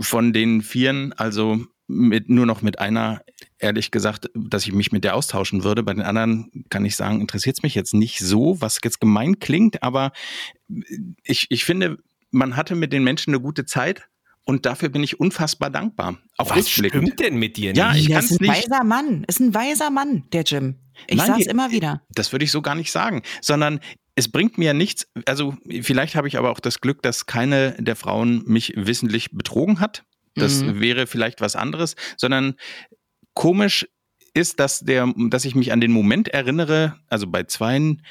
von den Vieren, also mit, nur noch mit einer, ehrlich gesagt, dass ich mich mit der austauschen würde. Bei den anderen kann ich sagen, interessiert es mich jetzt nicht so, was jetzt gemein klingt, aber ich, ich finde, man hatte mit den Menschen eine gute Zeit und dafür bin ich unfassbar dankbar. Auf Was stimmt denn mit dir nicht? Ja, ich kann ist ein nicht. weiser Mann. Ist ein weiser Mann, der Jim. Ich Nein, sag's immer wieder. Das würde ich so gar nicht sagen, sondern es bringt mir nichts. Also vielleicht habe ich aber auch das Glück, dass keine der Frauen mich wissentlich betrogen hat. Das mhm. wäre vielleicht was anderes, sondern komisch ist, dass der, dass ich mich an den Moment erinnere, also bei zweien,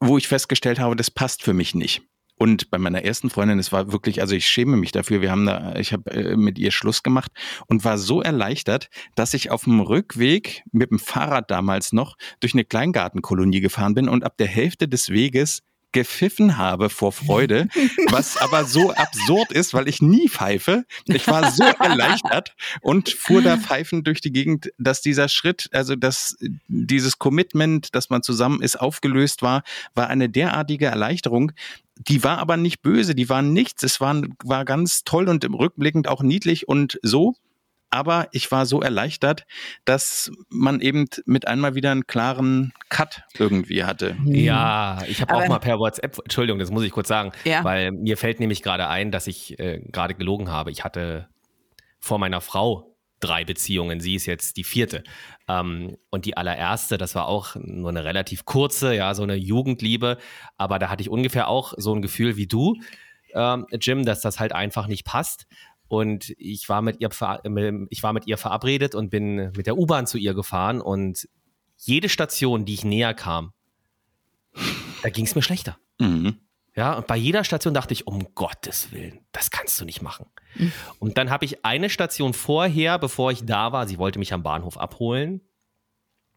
wo ich festgestellt habe, das passt für mich nicht. Und bei meiner ersten Freundin, es war wirklich, also ich schäme mich dafür. Wir haben da, ich habe äh, mit ihr Schluss gemacht und war so erleichtert, dass ich auf dem Rückweg mit dem Fahrrad damals noch durch eine Kleingartenkolonie gefahren bin und ab der Hälfte des Weges gepfiffen habe vor Freude, was aber so absurd ist, weil ich nie pfeife. Ich war so erleichtert und fuhr da pfeifend durch die Gegend, dass dieser Schritt, also dass dieses Commitment, dass man zusammen ist, aufgelöst war, war eine derartige Erleichterung. Die war aber nicht böse, die war nichts. Es war, war ganz toll und im Rückblickend auch niedlich und so aber ich war so erleichtert, dass man eben mit einmal wieder einen klaren Cut irgendwie hatte. Hm. Ja, ich habe auch mal per WhatsApp, Entschuldigung, das muss ich kurz sagen, ja. weil mir fällt nämlich gerade ein, dass ich äh, gerade gelogen habe. Ich hatte vor meiner Frau drei Beziehungen. Sie ist jetzt die vierte. Ähm, und die allererste, das war auch nur eine relativ kurze, ja, so eine Jugendliebe. Aber da hatte ich ungefähr auch so ein Gefühl wie du, ähm, Jim, dass das halt einfach nicht passt. Und ich war mit ihr, ich war mit ihr verabredet und bin mit der U-Bahn zu ihr gefahren und jede Station, die ich näher kam, da ging es mir schlechter. Mhm. Ja, und bei jeder Station dachte ich, um Gottes Willen, das kannst du nicht machen. Mhm. Und dann habe ich eine Station vorher, bevor ich da war, sie wollte mich am Bahnhof abholen,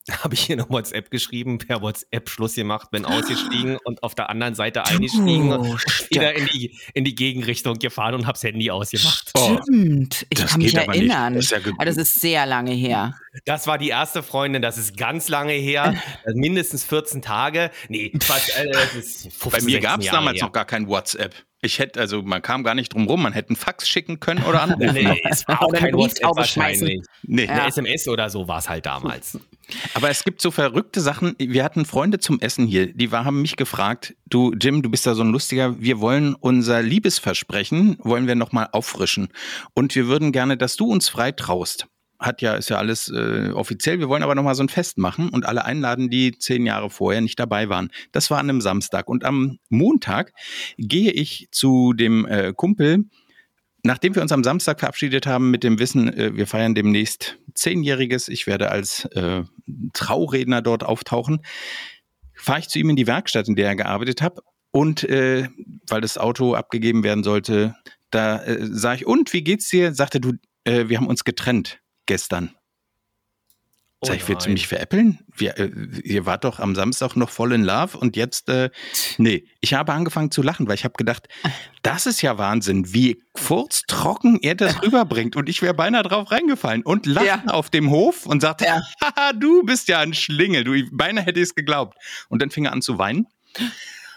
habe ich hier eine WhatsApp geschrieben, per WhatsApp Schluss gemacht, bin ausgestiegen und auf der anderen Seite eingestiegen oh, und wieder in die, in die Gegenrichtung gefahren und hab's Handy ausgemacht. Stimmt, ich das kann mich erinnern. Das ist, ja aber das ist sehr lange her. Das war die erste Freundin, das ist ganz lange her, mindestens 14 Tage. Nee, Quatsch, äh, das ist 15, Bei mir gab es damals her. noch gar kein WhatsApp. Ich hätte, also man kam gar nicht drum rum, man hätte einen Fax schicken können oder anrufen. nee, es war auch kein WhatsApp wahrscheinlich. Nee. Eine SMS oder so war es halt damals. Aber es gibt so verrückte Sachen. Wir hatten Freunde zum Essen hier, die haben mich gefragt, du Jim, du bist da so ein lustiger, wir wollen unser Liebesversprechen, wollen wir nochmal auffrischen. Und wir würden gerne, dass du uns frei traust hat ja, ist ja alles äh, offiziell. Wir wollen aber nochmal so ein Fest machen und alle einladen, die zehn Jahre vorher nicht dabei waren. Das war an einem Samstag. Und am Montag gehe ich zu dem äh, Kumpel nachdem wir uns am Samstag verabschiedet haben mit dem Wissen, äh, wir feiern demnächst Zehnjähriges, ich werde als äh, Trauredner dort auftauchen, fahre ich zu ihm in die Werkstatt, in der er gearbeitet hat. Und äh, weil das Auto abgegeben werden sollte, da äh, sage ich, und wie geht's dir? Sagte du, wir haben uns getrennt gestern. Oh Sag ich, willst du mich veräppeln? Wir, äh, ihr wart doch am Samstag noch voll in Love und jetzt, äh, nee, ich habe angefangen zu lachen, weil ich habe gedacht, das ist ja Wahnsinn, wie furztrocken er das rüberbringt und ich wäre beinahe drauf reingefallen und lachte Ja. auf dem Hof und sagte, Ja. haha, du bist ja ein Schlingel, du, beinahe hätte ich es geglaubt. Und dann fing er an zu weinen.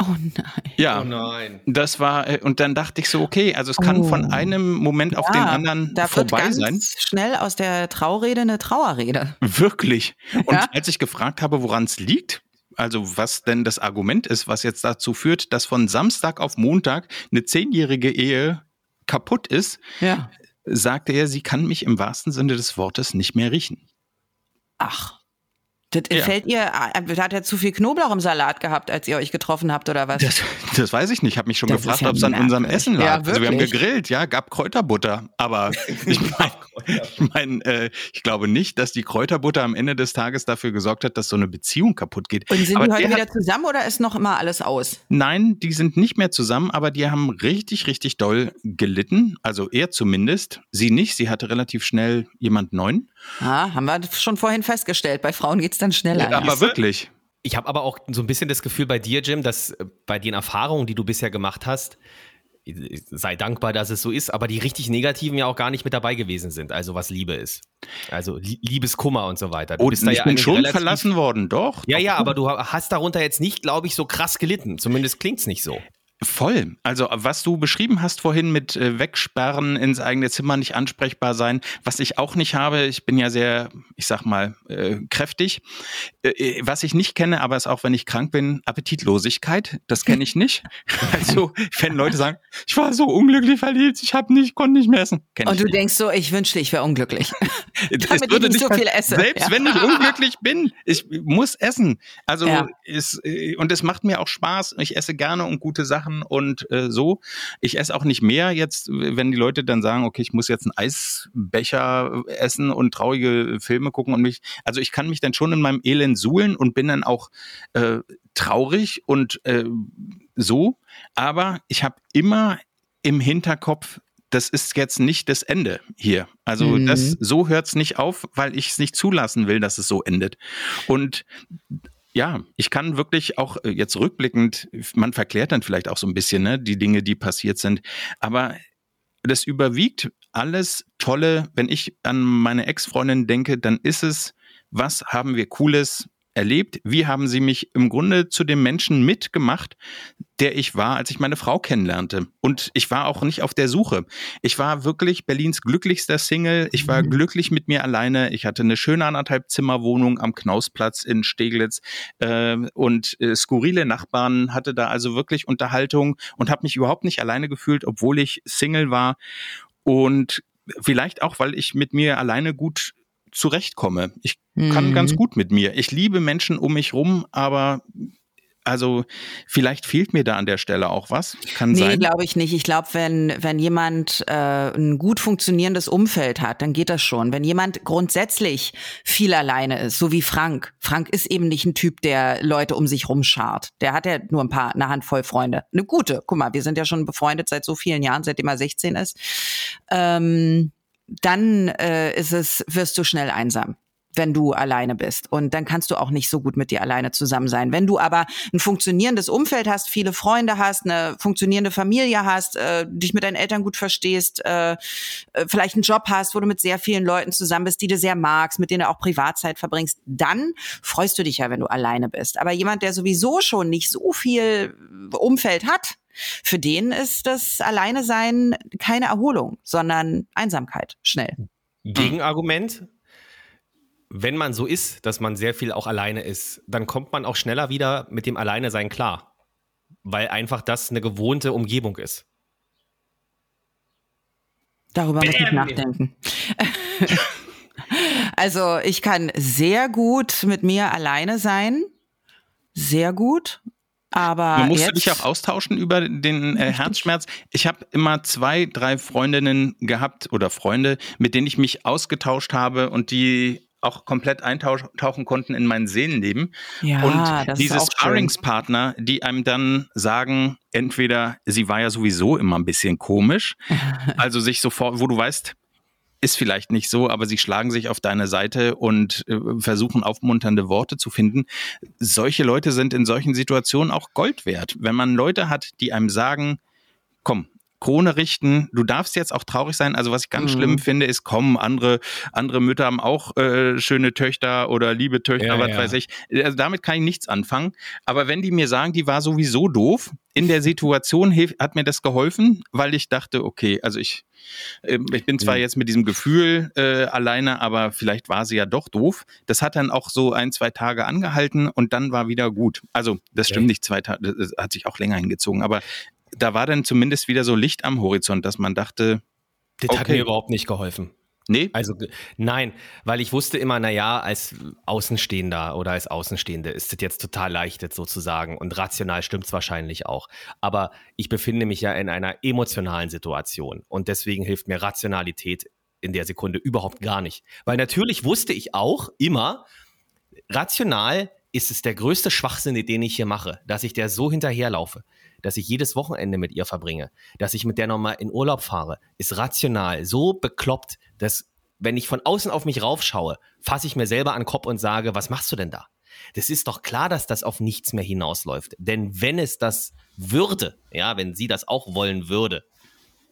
Oh nein. Ja. Oh nein. Das war, äh, und dann dachte ich so, okay, also es kann Oh. von einem Moment auf den Ja, anderen da wird vorbei ganz sein. schnell aus der Traurede eine Trauerrede. Wirklich. Und Ja. als ich gefragt habe, woran es liegt, also was denn das Argument ist, was jetzt dazu führt, dass von Samstag auf Montag eine zehnjährige Ehe kaputt ist, Ja. sagte er, sie kann mich im wahrsten Sinne des Wortes nicht mehr riechen. Ach. Das Ja. fällt ihr, äh, hat er zu viel Knoblauch im Salat gehabt, als ihr euch getroffen habt, oder was? Das, das weiß ich nicht. Ich habe mich schon Das gefragt, ja ob es an unserem. Essen lag. Ja, also wir haben gegrillt, ja, gab Kräuterbutter. Aber ich meine, ich, mein, äh, ich glaube nicht, dass die Kräuterbutter am Ende des Tages dafür gesorgt hat, dass so eine Beziehung kaputt geht. Und sind aber die heute der wieder hat, zusammen oder ist noch immer alles aus? Nein, die sind nicht mehr zusammen, aber die haben richtig, richtig doll gelitten. Also er zumindest. Sie nicht. Sie hatte relativ schnell jemand neuen. Ah, haben wir schon vorhin festgestellt. Bei Frauen geht's dann schneller. aber Siehste? wirklich. Ich habe aber auch so ein bisschen das Gefühl bei dir, Jim, dass äh, bei den Erfahrungen, die du bisher gemacht hast, sei dankbar, dass es so ist, aber die richtig negativen ja auch gar nicht mit dabei gewesen sind, also was Liebe ist. Also Lie- Liebeskummer und so weiter. Du da ich ja bin schon verlassen worden, doch. Ja, doch. ja, aber du hast darunter jetzt nicht, glaube ich, so krass gelitten. Zumindest klingt's nicht so. Voll. Also was du beschrieben hast vorhin mit äh, wegsperren, ins eigene Zimmer nicht ansprechbar sein, was ich auch nicht habe, ich bin ja sehr, ich sag mal, äh, kräftig. Äh, äh, was ich nicht kenne, aber ist auch, wenn ich krank bin, Appetitlosigkeit, das kenne ich nicht. also wenn Leute sagen, ich war so unglücklich verliebt, ich habe nicht, konnte nicht mehr essen. Kenn Und du nicht. denkst so, ich wünschte, ich wäre unglücklich. Damit ich nicht so viel esse. Selbst Ja. wenn ich unglücklich bin, ich muss essen. Also Ja. ist, äh, und es macht mir auch Spaß. Ich esse gerne und gute Sachen und äh, so. Ich esse auch nicht mehr jetzt, wenn die Leute dann sagen, okay, ich muss jetzt einen Eisbecher essen und traurige Filme gucken und mich. Also ich kann mich dann schon in meinem Elend suhlen und bin dann auch äh, traurig und äh, so. Aber ich habe immer im Hinterkopf, das ist jetzt nicht das Ende hier. Also Mhm. das, so hört's nicht auf, weil ich es nicht zulassen will, dass es so endet. Und ja, ich kann wirklich auch äh, jetzt rückblickend, man verklärt dann vielleicht auch so ein bisschen ne, die Dinge, die passiert sind, aber das überwiegt alles Tolle. Wenn ich an meine Ex-Freundin denke, dann ist es, was haben wir Cooles erlebt? Wie haben sie mich im Grunde zu dem Menschen mitgemacht, der ich war, als ich meine Frau kennenlernte? Und ich war auch nicht auf der Suche. Ich war wirklich Berlins glücklichster Single. Ich war Mhm. glücklich mit mir alleine. Ich hatte eine schöne anderthalb Zimmerwohnung am Knausplatz in Steglitz äh, und äh, skurrile Nachbarn, hatte da also wirklich Unterhaltung und habe mich überhaupt nicht alleine gefühlt, obwohl ich Single war. Und vielleicht auch, weil ich mit mir alleine gut zurechtkomme. Ich kann Mhm. ganz gut mit mir. Ich liebe Menschen um mich rum, aber also vielleicht fehlt mir da an der Stelle auch was. Kann Nee, sein. glaube ich nicht. Ich glaube, wenn, wenn jemand äh, ein gut funktionierendes Umfeld hat, dann geht das schon. Wenn jemand grundsätzlich viel alleine ist, so wie Frank. Frank ist eben nicht ein Typ, der Leute um sich rumschart. Der hat ja nur ein paar, eine Handvoll Freunde. Eine gute. Guck mal, wir sind ja schon befreundet seit so vielen Jahren, seitdem er 16 ist. Ähm, dann äh, ist es, wirst du schnell einsam wenn du alleine bist. Und dann kannst du auch nicht so gut mit dir alleine zusammen sein. Wenn du aber ein funktionierendes Umfeld hast, viele Freunde hast, eine funktionierende Familie hast, äh, dich mit deinen Eltern gut verstehst, äh, äh, vielleicht einen Job hast, wo du mit sehr vielen Leuten zusammen bist, die du sehr magst, mit denen du auch Privatzeit verbringst, dann freust du dich ja, wenn du alleine bist. Aber jemand, der sowieso schon nicht so viel Umfeld hat, für den ist das Alleine sein keine Erholung, sondern Einsamkeit schnell. Gegenargument, wenn man so ist, dass man sehr viel auch alleine ist, dann kommt man auch schneller wieder mit dem Alleine sein klar. Weil einfach das eine gewohnte Umgebung ist. Darüber muss ich nachdenken. also ich kann sehr gut mit mir alleine sein. Sehr gut. Aber du musst jetzt, dich auch austauschen über den äh, Herzschmerz. Ich habe immer zwei, drei Freundinnen gehabt oder Freunde, mit denen ich mich ausgetauscht habe und die auch komplett eintauchen konnten in mein Seelenleben. Ja, und diese. Sparringspartner, die einem dann sagen, entweder sie war ja sowieso immer ein bisschen komisch, also sich sofort, wo du weißt, ist vielleicht nicht so, aber sie schlagen sich auf deine Seite und äh, versuchen aufmunternde Worte zu finden. Solche Leute sind in solchen Situationen auch Gold wert. Wenn man Leute hat, die einem sagen, komm, Krone richten, du darfst jetzt auch traurig sein. Also was ich ganz Mhm. schlimm finde, ist, kommen andere, andere Mütter haben auch äh, schöne Töchter oder liebe Töchter, Ja, was ja. weiß ich. Also damit kann ich nichts anfangen. Aber wenn die mir sagen, die war sowieso doof, in der Situation hat mir das geholfen, weil ich dachte, okay, also ich, ähm, ich bin zwar Mhm. jetzt mit diesem Gefühl äh, alleine, aber vielleicht war sie ja doch doof. Das hat dann auch so ein, zwei Tage angehalten und dann war wieder gut. Also das stimmt Ja. nicht, zwei Tage, das hat sich auch länger hingezogen, aber da war dann zumindest wieder so Licht am Horizont, dass man dachte, Das hat Okay. mir überhaupt nicht geholfen. nee, Also nein, weil ich wusste immer, na ja, als Außenstehender oder als Außenstehende ist es jetzt total leicht, jetzt sozusagen. Und rational stimmt es wahrscheinlich auch. Aber ich befinde mich ja in einer emotionalen Situation und deswegen hilft mir Rationalität in der Sekunde überhaupt gar nicht. Weil natürlich wusste ich auch immer, rational ist es der größte Schwachsinn, den ich hier mache, dass ich der so hinterherlaufe, dass ich jedes Wochenende mit ihr verbringe, dass ich mit der nochmal in Urlaub fahre, ist rational so bekloppt, dass wenn ich von außen auf mich raufschaue, fasse ich mir selber an den Kopf und sage, was machst du denn da? Das ist doch klar, dass das auf nichts mehr hinausläuft. Denn wenn es das würde, ja, wenn sie das auch wollen würde,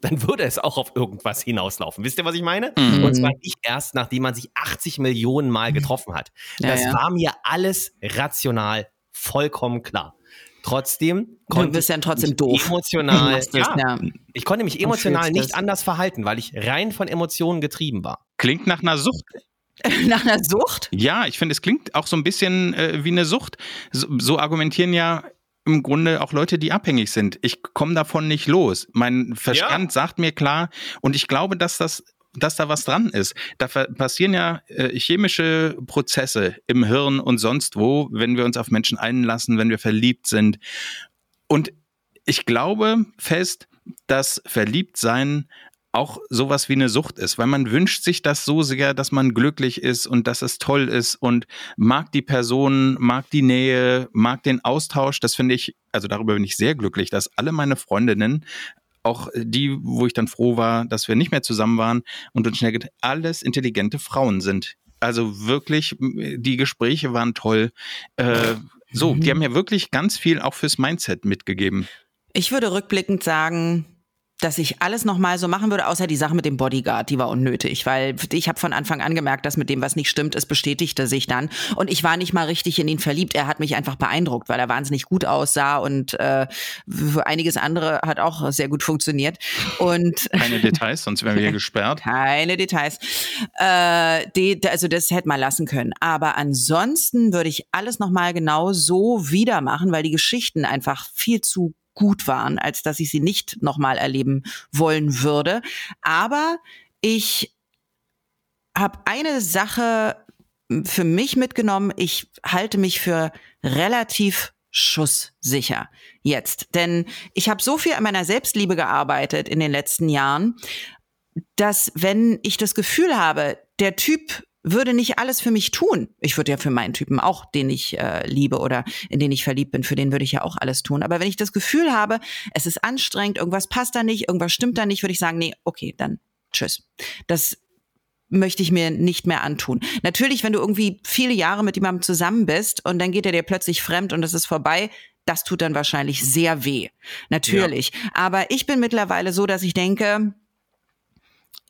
dann würde es auch auf irgendwas hinauslaufen. Wisst ihr, was ich meine? Mhm. Und zwar nicht erst, nachdem man sich 80 Millionen Mal getroffen hat. Ja, Das ja. war mir alles rational vollkommen klar. Trotzdem Du konnte bist ich dann trotzdem mich doof. emotional, das, ja, ja. ich konnte mich emotional nicht das. anders verhalten, weil ich rein von Emotionen getrieben war. klingt nach einer Sucht. Nach einer Sucht? Ja, ich finde, es klingt auch so ein bisschen äh, wie eine Sucht. So, so argumentieren ja im Grunde auch Leute, die abhängig sind. Ich komme davon nicht los. Mein Verstand sagt mir klar und ich glaube, dass das dass da was dran ist. Da passieren ja äh, chemische Prozesse im Hirn und sonst wo, wenn wir uns auf Menschen einlassen, wenn wir verliebt sind. Und ich glaube fest, dass Verliebtsein auch sowas wie eine Sucht ist, weil man wünscht sich das so sehr, dass man glücklich ist und dass es toll ist und mag die Person, mag die Nähe, mag den Austausch. Das finde ich, also darüber bin ich sehr glücklich, dass alle meine Freundinnen, auch die, wo ich dann froh war, dass wir nicht mehr zusammen waren und uns schnell alles intelligente Frauen sind. Also wirklich, die Gespräche waren toll. Äh, so, die haben mir wirklich ganz viel auch fürs Mindset mitgegeben. Ich würde rückblickend sagen, dass ich alles nochmal so machen würde, außer die Sache mit dem Bodyguard, die war unnötig, weil ich habe von Anfang an gemerkt, dass mit dem, was nicht stimmt, es bestätigte sich dann. Und ich war nicht mal richtig in ihn verliebt. Er hat mich einfach beeindruckt, weil er wahnsinnig gut aussah und äh, für einiges andere hat auch sehr gut funktioniert. Und Keine Details, sonst wären wir hier gesperrt. keine Details. Äh, die, also das hätte man lassen können. Aber ansonsten würde ich alles nochmal genau so wieder machen, weil die Geschichten einfach viel zu gut waren, als dass ich sie nicht nochmal erleben wollen würde. Aber ich habe eine Sache für mich mitgenommen. Ich halte mich für relativ schusssicher jetzt. Denn ich habe so viel an meiner Selbstliebe gearbeitet in den letzten Jahren, dass wenn ich das Gefühl habe, der Typ würde nicht alles für mich tun. Ich würde ja für meinen Typen auch, den ich äh, liebe oder in den ich verliebt bin, für den würde ich ja auch alles tun. Aber wenn ich das Gefühl habe, es ist anstrengend, irgendwas passt da nicht, irgendwas stimmt da nicht, würde ich sagen, nee, okay, dann tschüss. Das möchte ich mir nicht mehr antun. Natürlich, wenn du irgendwie viele Jahre mit jemandem zusammen bist und dann geht er dir plötzlich fremd und es ist vorbei, das tut dann wahrscheinlich sehr weh. Natürlich. Aber ich bin mittlerweile so, dass ich denke,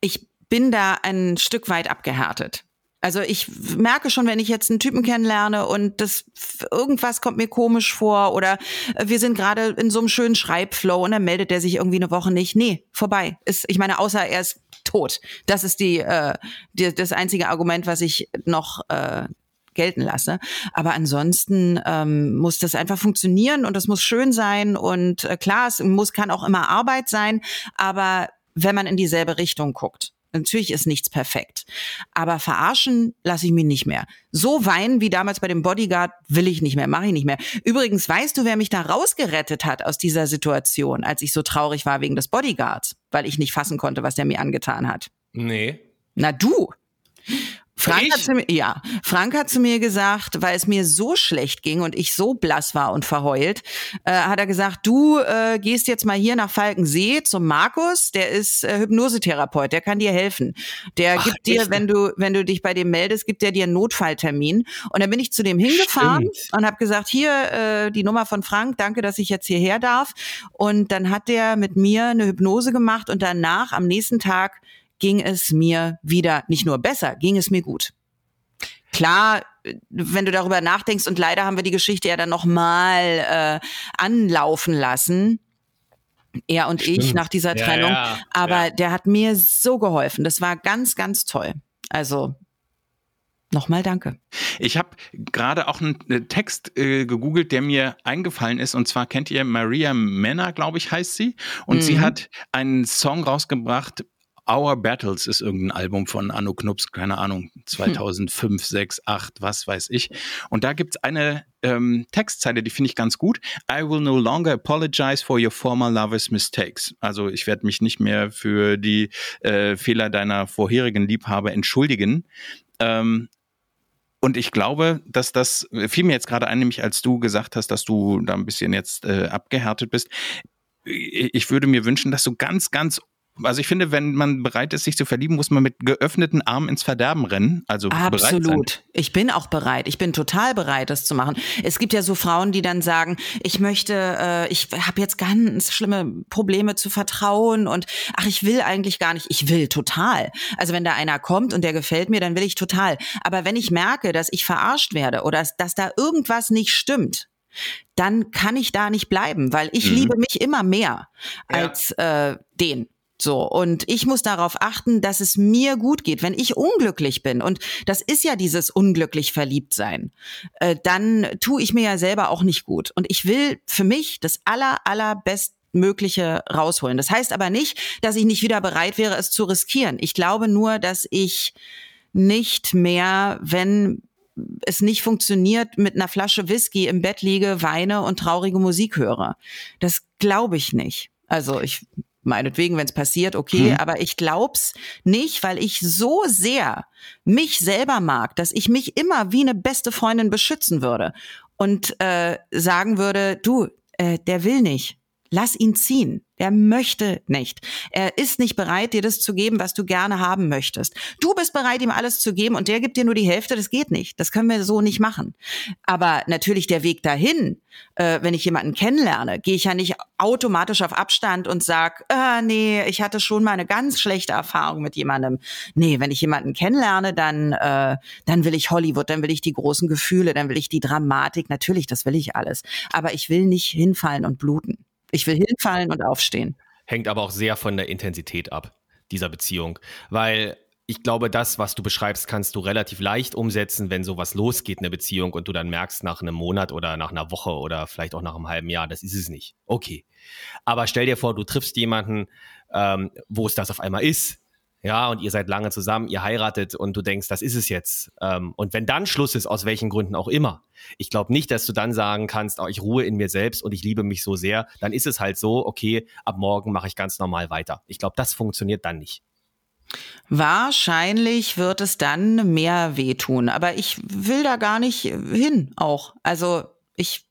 ich bin da ein Stück weit abgehärtet. Also ich merke schon, wenn ich jetzt einen Typen kennenlerne und das irgendwas kommt mir komisch vor oder wir sind gerade in so einem schönen Schreibflow und dann meldet er sich irgendwie eine Woche nicht. Nee, vorbei. Ist, ich meine, außer er ist tot. Das ist die, äh, die das einzige Argument, was ich noch äh, gelten lasse. Aber ansonsten ähm, muss das einfach funktionieren und das muss schön sein und äh, klar, es muss kann auch immer Arbeit sein, aber wenn man in dieselbe Richtung guckt. Natürlich ist nichts perfekt. Aber verarschen lasse ich mich nicht mehr. So weinen wie damals bei dem Bodyguard will ich nicht mehr, mache ich nicht mehr. Übrigens, weißt du, wer mich da rausgerettet hat aus dieser Situation, als ich so traurig war wegen des Bodyguards, weil ich nicht fassen konnte, was der mir angetan hat? Nee. Na du. Frank Ich? hat, zu mir, ja, Frank hat zu mir gesagt, weil es mir so schlecht ging und ich so blass war und verheult, äh, hat er gesagt, du äh, gehst jetzt mal hier nach Falkensee zum Markus, der ist äh, Hypnosetherapeut, der kann dir helfen. Der Ach, gibt dir, echt? wenn du wenn du dich bei dem meldest, gibt der dir einen Notfalltermin. Und dann bin ich zu dem hingefahren Stimmt. und habe gesagt, hier äh, die Nummer von Frank, danke, dass ich jetzt hierher darf. Und dann hat der mit mir eine Hypnose gemacht und danach am nächsten Tag ging es mir wieder nicht nur besser, ging es mir gut. Klar, wenn du darüber nachdenkst und leider haben wir die Geschichte ja dann noch mal äh, anlaufen lassen, er und ich Stimmt. nach dieser Ja, Trennung, ja, aber ja. der hat mir so geholfen. Das war ganz, ganz toll. Also nochmal danke. Ich habe gerade auch einen äh, Text äh, gegoogelt, der mir eingefallen ist. Und zwar kennt ihr Maria Männer, glaube ich, heißt sie. Und sie Mhm. hat einen Song rausgebracht. Our Battles ist irgendein Album von Anno Knups, keine Ahnung, 2005, 6, 8, was weiß ich. Und da gibt's eine ähm, Textzeile, die finde ich ganz gut. I will no longer apologize for your former lover's mistakes. Also ich werde mich nicht mehr für die äh, Fehler deiner vorherigen Liebhaber entschuldigen. Ähm, und ich glaube, dass das fiel mir jetzt gerade ein, nämlich als du gesagt hast, dass du da ein bisschen jetzt äh, abgehärtet bist. Ich ich würde mir wünschen, dass du ganz, ganz also ich finde, wenn man bereit ist, sich zu verlieben, muss man mit geöffneten Armen ins Verderben rennen. Also bereit sein. Absolut. Ich bin auch bereit. Ich bin total bereit, das zu machen. Es gibt ja so Frauen, die dann sagen, ich möchte, äh, ich habe jetzt ganz schlimme Probleme zu vertrauen und ach, ich will eigentlich gar nicht. Ich will total. Also wenn da einer kommt und der gefällt mir, dann will ich total. Aber wenn ich merke, dass ich verarscht werde oder dass, dass da irgendwas nicht stimmt, dann kann ich da nicht bleiben, weil ich Mhm. liebe mich immer mehr Ja. als äh, den. So, und ich muss darauf achten, dass es mir gut geht. Wenn ich unglücklich bin, und das ist ja dieses unglücklich verliebt sein, äh, dann tue ich mir ja selber auch nicht gut. Und ich will für mich das aller, allerbestmögliche rausholen. Das heißt aber nicht, dass ich nicht wieder bereit wäre, es zu riskieren. Ich glaube nur, dass ich nicht mehr, wenn es nicht funktioniert, mit einer Flasche Whisky im Bett liege, weine und traurige Musik höre. Das glaube ich nicht. Also ich meinetwegen, wenn es passiert, okay, Hm. aber ich glaub's nicht, weil ich so sehr mich selber mag, dass ich mich immer wie eine beste Freundin beschützen würde und äh, sagen würde, du, äh, der will nicht. Lass ihn ziehen. Der möchte nicht. Er ist nicht bereit, dir das zu geben, was du gerne haben möchtest. Du bist bereit, ihm alles zu geben und der gibt dir nur die Hälfte. Das geht nicht. Das können wir so nicht machen. Aber natürlich der Weg dahin, äh, wenn ich jemanden kennenlerne, gehe ich ja nicht automatisch auf Abstand und sag, äh, nee, ich hatte schon mal eine ganz schlechte Erfahrung mit jemandem. Nee, wenn ich jemanden kennenlerne, dann, äh, dann will ich Hollywood, dann will ich die großen Gefühle, dann will ich die Dramatik. Natürlich, das will ich alles. Aber ich will nicht hinfallen und bluten. Ich will hinfallen und aufstehen. Hängt aber auch sehr von der Intensität ab, dieser Beziehung. Weil ich glaube, das, was du beschreibst, kannst du relativ leicht umsetzen, wenn sowas losgeht, eine Beziehung, und du dann merkst nach einem Monat oder nach einer Woche oder vielleicht auch nach einem halben Jahr, das ist es nicht. Okay. Aber stell dir vor, du triffst jemanden, ähm, wo es das auf einmal ist. Ja, und ihr seid lange zusammen, ihr heiratet und du denkst, das ist es jetzt. Ähm, und wenn dann Schluss ist, aus welchen Gründen auch immer, ich glaube nicht, dass du dann sagen kannst, oh, ich ruhe in mir selbst und ich liebe mich so sehr, dann ist es halt so, okay, ab morgen mache ich ganz normal weiter. Ich glaube, das funktioniert dann nicht. Wahrscheinlich wird es dann mehr wehtun, aber ich will da gar nicht hin auch. Also ich,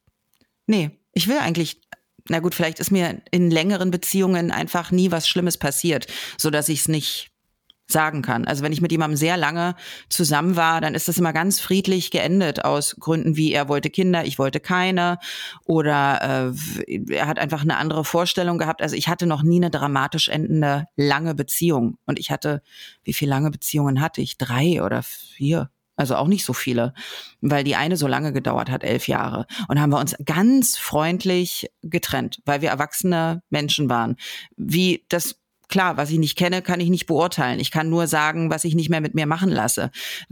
nee, ich will eigentlich, na gut, vielleicht ist mir in längeren Beziehungen einfach nie was Schlimmes passiert, so dass ich es nicht sagen kann. Also wenn ich mit jemandem sehr lange zusammen war, dann ist das immer ganz friedlich geendet aus Gründen wie er wollte Kinder, ich wollte keine oder äh, er hat einfach eine andere Vorstellung gehabt. Also ich hatte noch nie eine dramatisch endende lange Beziehung und ich hatte, wie viele lange Beziehungen hatte ich? Drei oder vier? Also auch nicht so viele, weil die eine so lange gedauert hat, elf Jahre. Und haben wir uns ganz freundlich getrennt, weil wir erwachsene Menschen waren. Wie das klar, was ich nicht kenne, kann ich nicht beurteilen. Ich kann nur sagen, was ich nicht mehr mit mir machen lasse.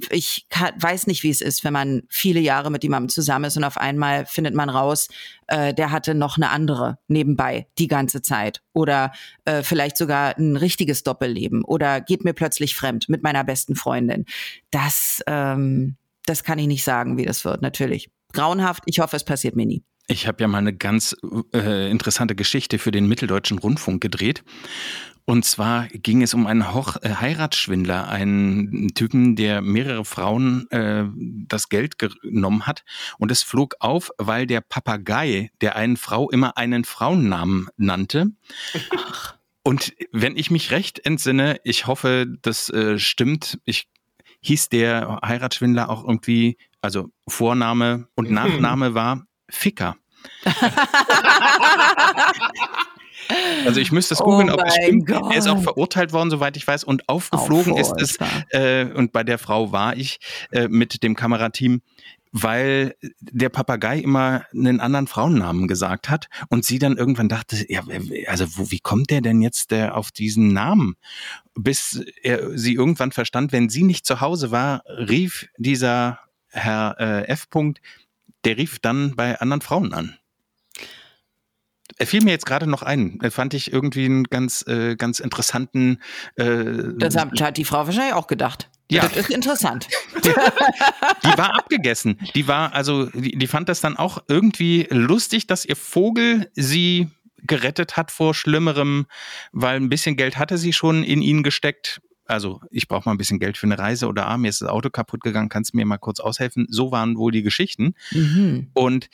Ich kann, weiß nicht, wie es ist, wenn man viele Jahre mit jemandem zusammen ist und auf einmal findet man raus, äh, der hatte noch eine andere nebenbei die ganze Zeit oder äh, vielleicht sogar ein richtiges Doppelleben oder geht mir plötzlich fremd mit meiner besten Freundin. Das, ähm, das kann ich nicht sagen, wie das wird. Natürlich grauenhaft. Ich hoffe, es passiert mir nie. Ich habe ja mal eine ganz äh, interessante Geschichte für den Mitteldeutschen Rundfunk gedreht. Und zwar ging es um einen Hoch äh, Heiratsschwindler, einen Typen, der mehrere Frauen äh, das Geld genommen hat. Und es flog auf, weil der Papagei der einen Frau immer einen Frauennamen nannte. Ach. Und wenn ich mich recht entsinne, ich hoffe, das äh, stimmt, ich hieß der Heiratsschwindler auch irgendwie, also Vorname und Nachname war Ficker. Also ich müsste es googeln, oh ob es stimmt. Gott. Er ist auch verurteilt worden, soweit ich weiß, und aufgeflogen ist es. Äh, und bei der Frau war ich äh, mit dem Kamerateam, weil der Papagei immer einen anderen Frauennamen gesagt hat und sie dann irgendwann dachte, ja, also wo, wie kommt der denn jetzt der äh, auf diesen Namen? Bis er sie irgendwann verstand, wenn sie nicht zu Hause war, rief dieser Herr äh, F. -Punkt, der rief dann bei anderen Frauen an. Er fiel mir jetzt gerade noch ein. Er fand ich irgendwie einen ganz, äh, ganz interessanten. Äh, das hat die Frau wahrscheinlich auch gedacht. Ja. Das ist interessant. Die, die war abgegessen. Die war, also, die, die fand das dann auch irgendwie lustig, dass ihr Vogel sie gerettet hat vor Schlimmerem, weil ein bisschen Geld hatte sie schon in ihn gesteckt also ich brauche mal ein bisschen Geld für eine Reise oder ah, mir ist das Auto kaputt gegangen, kannst du mir mal kurz aushelfen? So waren wohl die Geschichten. Mhm. Und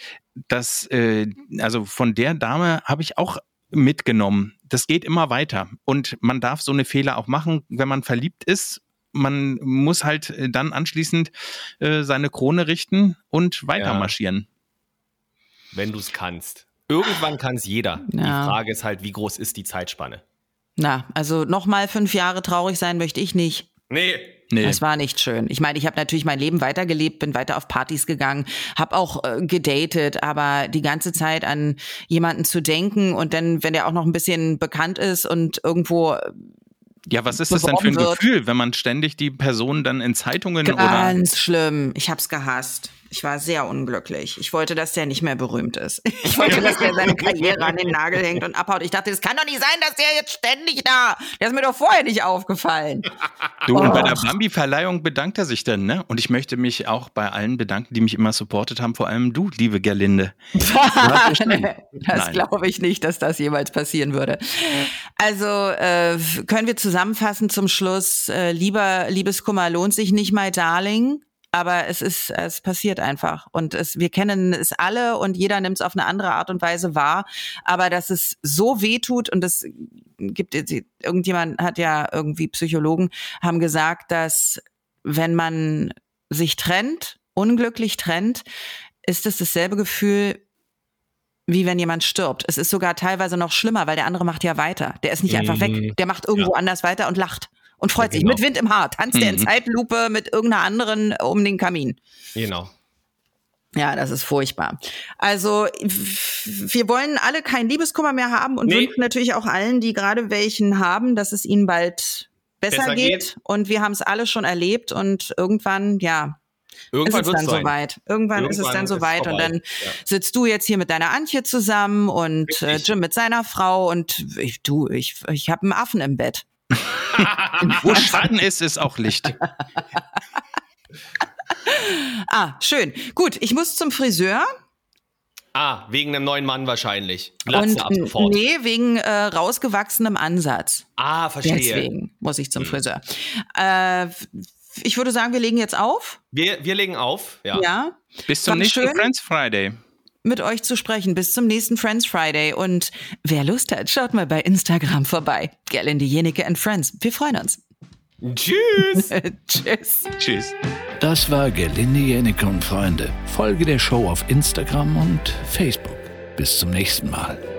das, äh, also von der Dame habe ich auch mitgenommen. Das geht immer weiter. Und man darf so eine Fehler auch machen, wenn man verliebt ist. Man muss halt äh, dann anschließend äh, seine Krone richten und weiter ja. marschieren. Wenn du es kannst. Irgendwann kann es jeder. Ja. Die Frage ist halt, wie groß ist die Zeitspanne? Na, also nochmal fünf Jahre traurig sein möchte ich nicht. Nee. Nee. Das war nicht schön. Ich meine, ich habe natürlich mein Leben weitergelebt, bin weiter auf Partys gegangen, habe auch äh, gedatet, aber die ganze Zeit an jemanden zu denken und dann, wenn der auch noch ein bisschen bekannt ist und irgendwo ja, was ist das denn für ein wird. Gefühl, wenn man ständig die Person dann in Zeitungen Ganz oder? Ganz schlimm. Ich hab's gehasst. Ich war sehr unglücklich. Ich wollte, dass der nicht mehr berühmt ist. Ich wollte, dass der seine Karriere an den Nagel hängt und abhaut. Ich dachte, das kann doch nicht sein, dass der jetzt ständig da. Der ist mir doch vorher nicht aufgefallen. Du, oh. und bei der oh. Bambi-Verleihung bedankt er sich dann, ne? Und ich möchte mich auch bei allen bedanken, die mich immer supportet haben, vor allem du, liebe Gerlinde. das glaube ich nicht, dass das jemals passieren würde. Also äh, können wir zusammenfassen zum Schluss, äh, lieber Liebeskummer lohnt sich nicht, my darling aber es ist, es passiert einfach. Und es, wir kennen es alle und jeder nimmt es auf eine andere Art und Weise wahr. Aber dass es so weh tut und es gibt, irgendjemand hat ja irgendwie Psychologen haben gesagt, dass wenn man sich trennt, unglücklich trennt, ist es dasselbe Gefühl, wie wenn jemand stirbt. Es ist sogar teilweise noch schlimmer, weil der andere macht ja weiter. Der ist nicht einfach weg. Mhm. Der macht irgendwo ja. anders weiter und lacht und freut ja, genau. sich mit Wind im Haar, tanzt mhm. er in Zeitlupe mit irgendeiner anderen um den Kamin. Genau. Ja, das ist furchtbar. Also wir wollen alle keinen Liebeskummer mehr haben und nee. wünschen natürlich auch allen, die gerade welchen haben, dass es ihnen bald besser, besser geht. geht. Und wir haben es alle schon erlebt und irgendwann, ja, Irgendwann ist es dann soweit. Irgendwann, Irgendwann, ist es dann soweit und dann ja. sitzt du jetzt hier mit deiner Antje zusammen und äh, Jim mit seiner Frau und ich, du, ich, ich habe einen Affen im Bett. Wo Schatten ist, ist auch Licht. ah, schön. Gut, ich muss zum Friseur. Ah, wegen einem neuen Mann wahrscheinlich. Glatze ab sofort. Nee, wegen äh, rausgewachsenem Ansatz. Ah, verstehe. Deswegen muss ich zum hm. Friseur. Äh, ich würde sagen, wir legen jetzt auf. Wir, wir legen auf, ja. Ja. Bis zum nächsten schön. Friends Friday mit euch zu sprechen. Bis zum nächsten Friends Friday. Und wer Lust hat, schaut mal bei Instagram vorbei. Gerlinde Jenike and Friends. Wir freuen uns. Tschüss. Tschüss. Tschüss. Das war Gerlinde Jenike und Freunde. Folge der Show auf Instagram und Facebook. Bis zum nächsten Mal.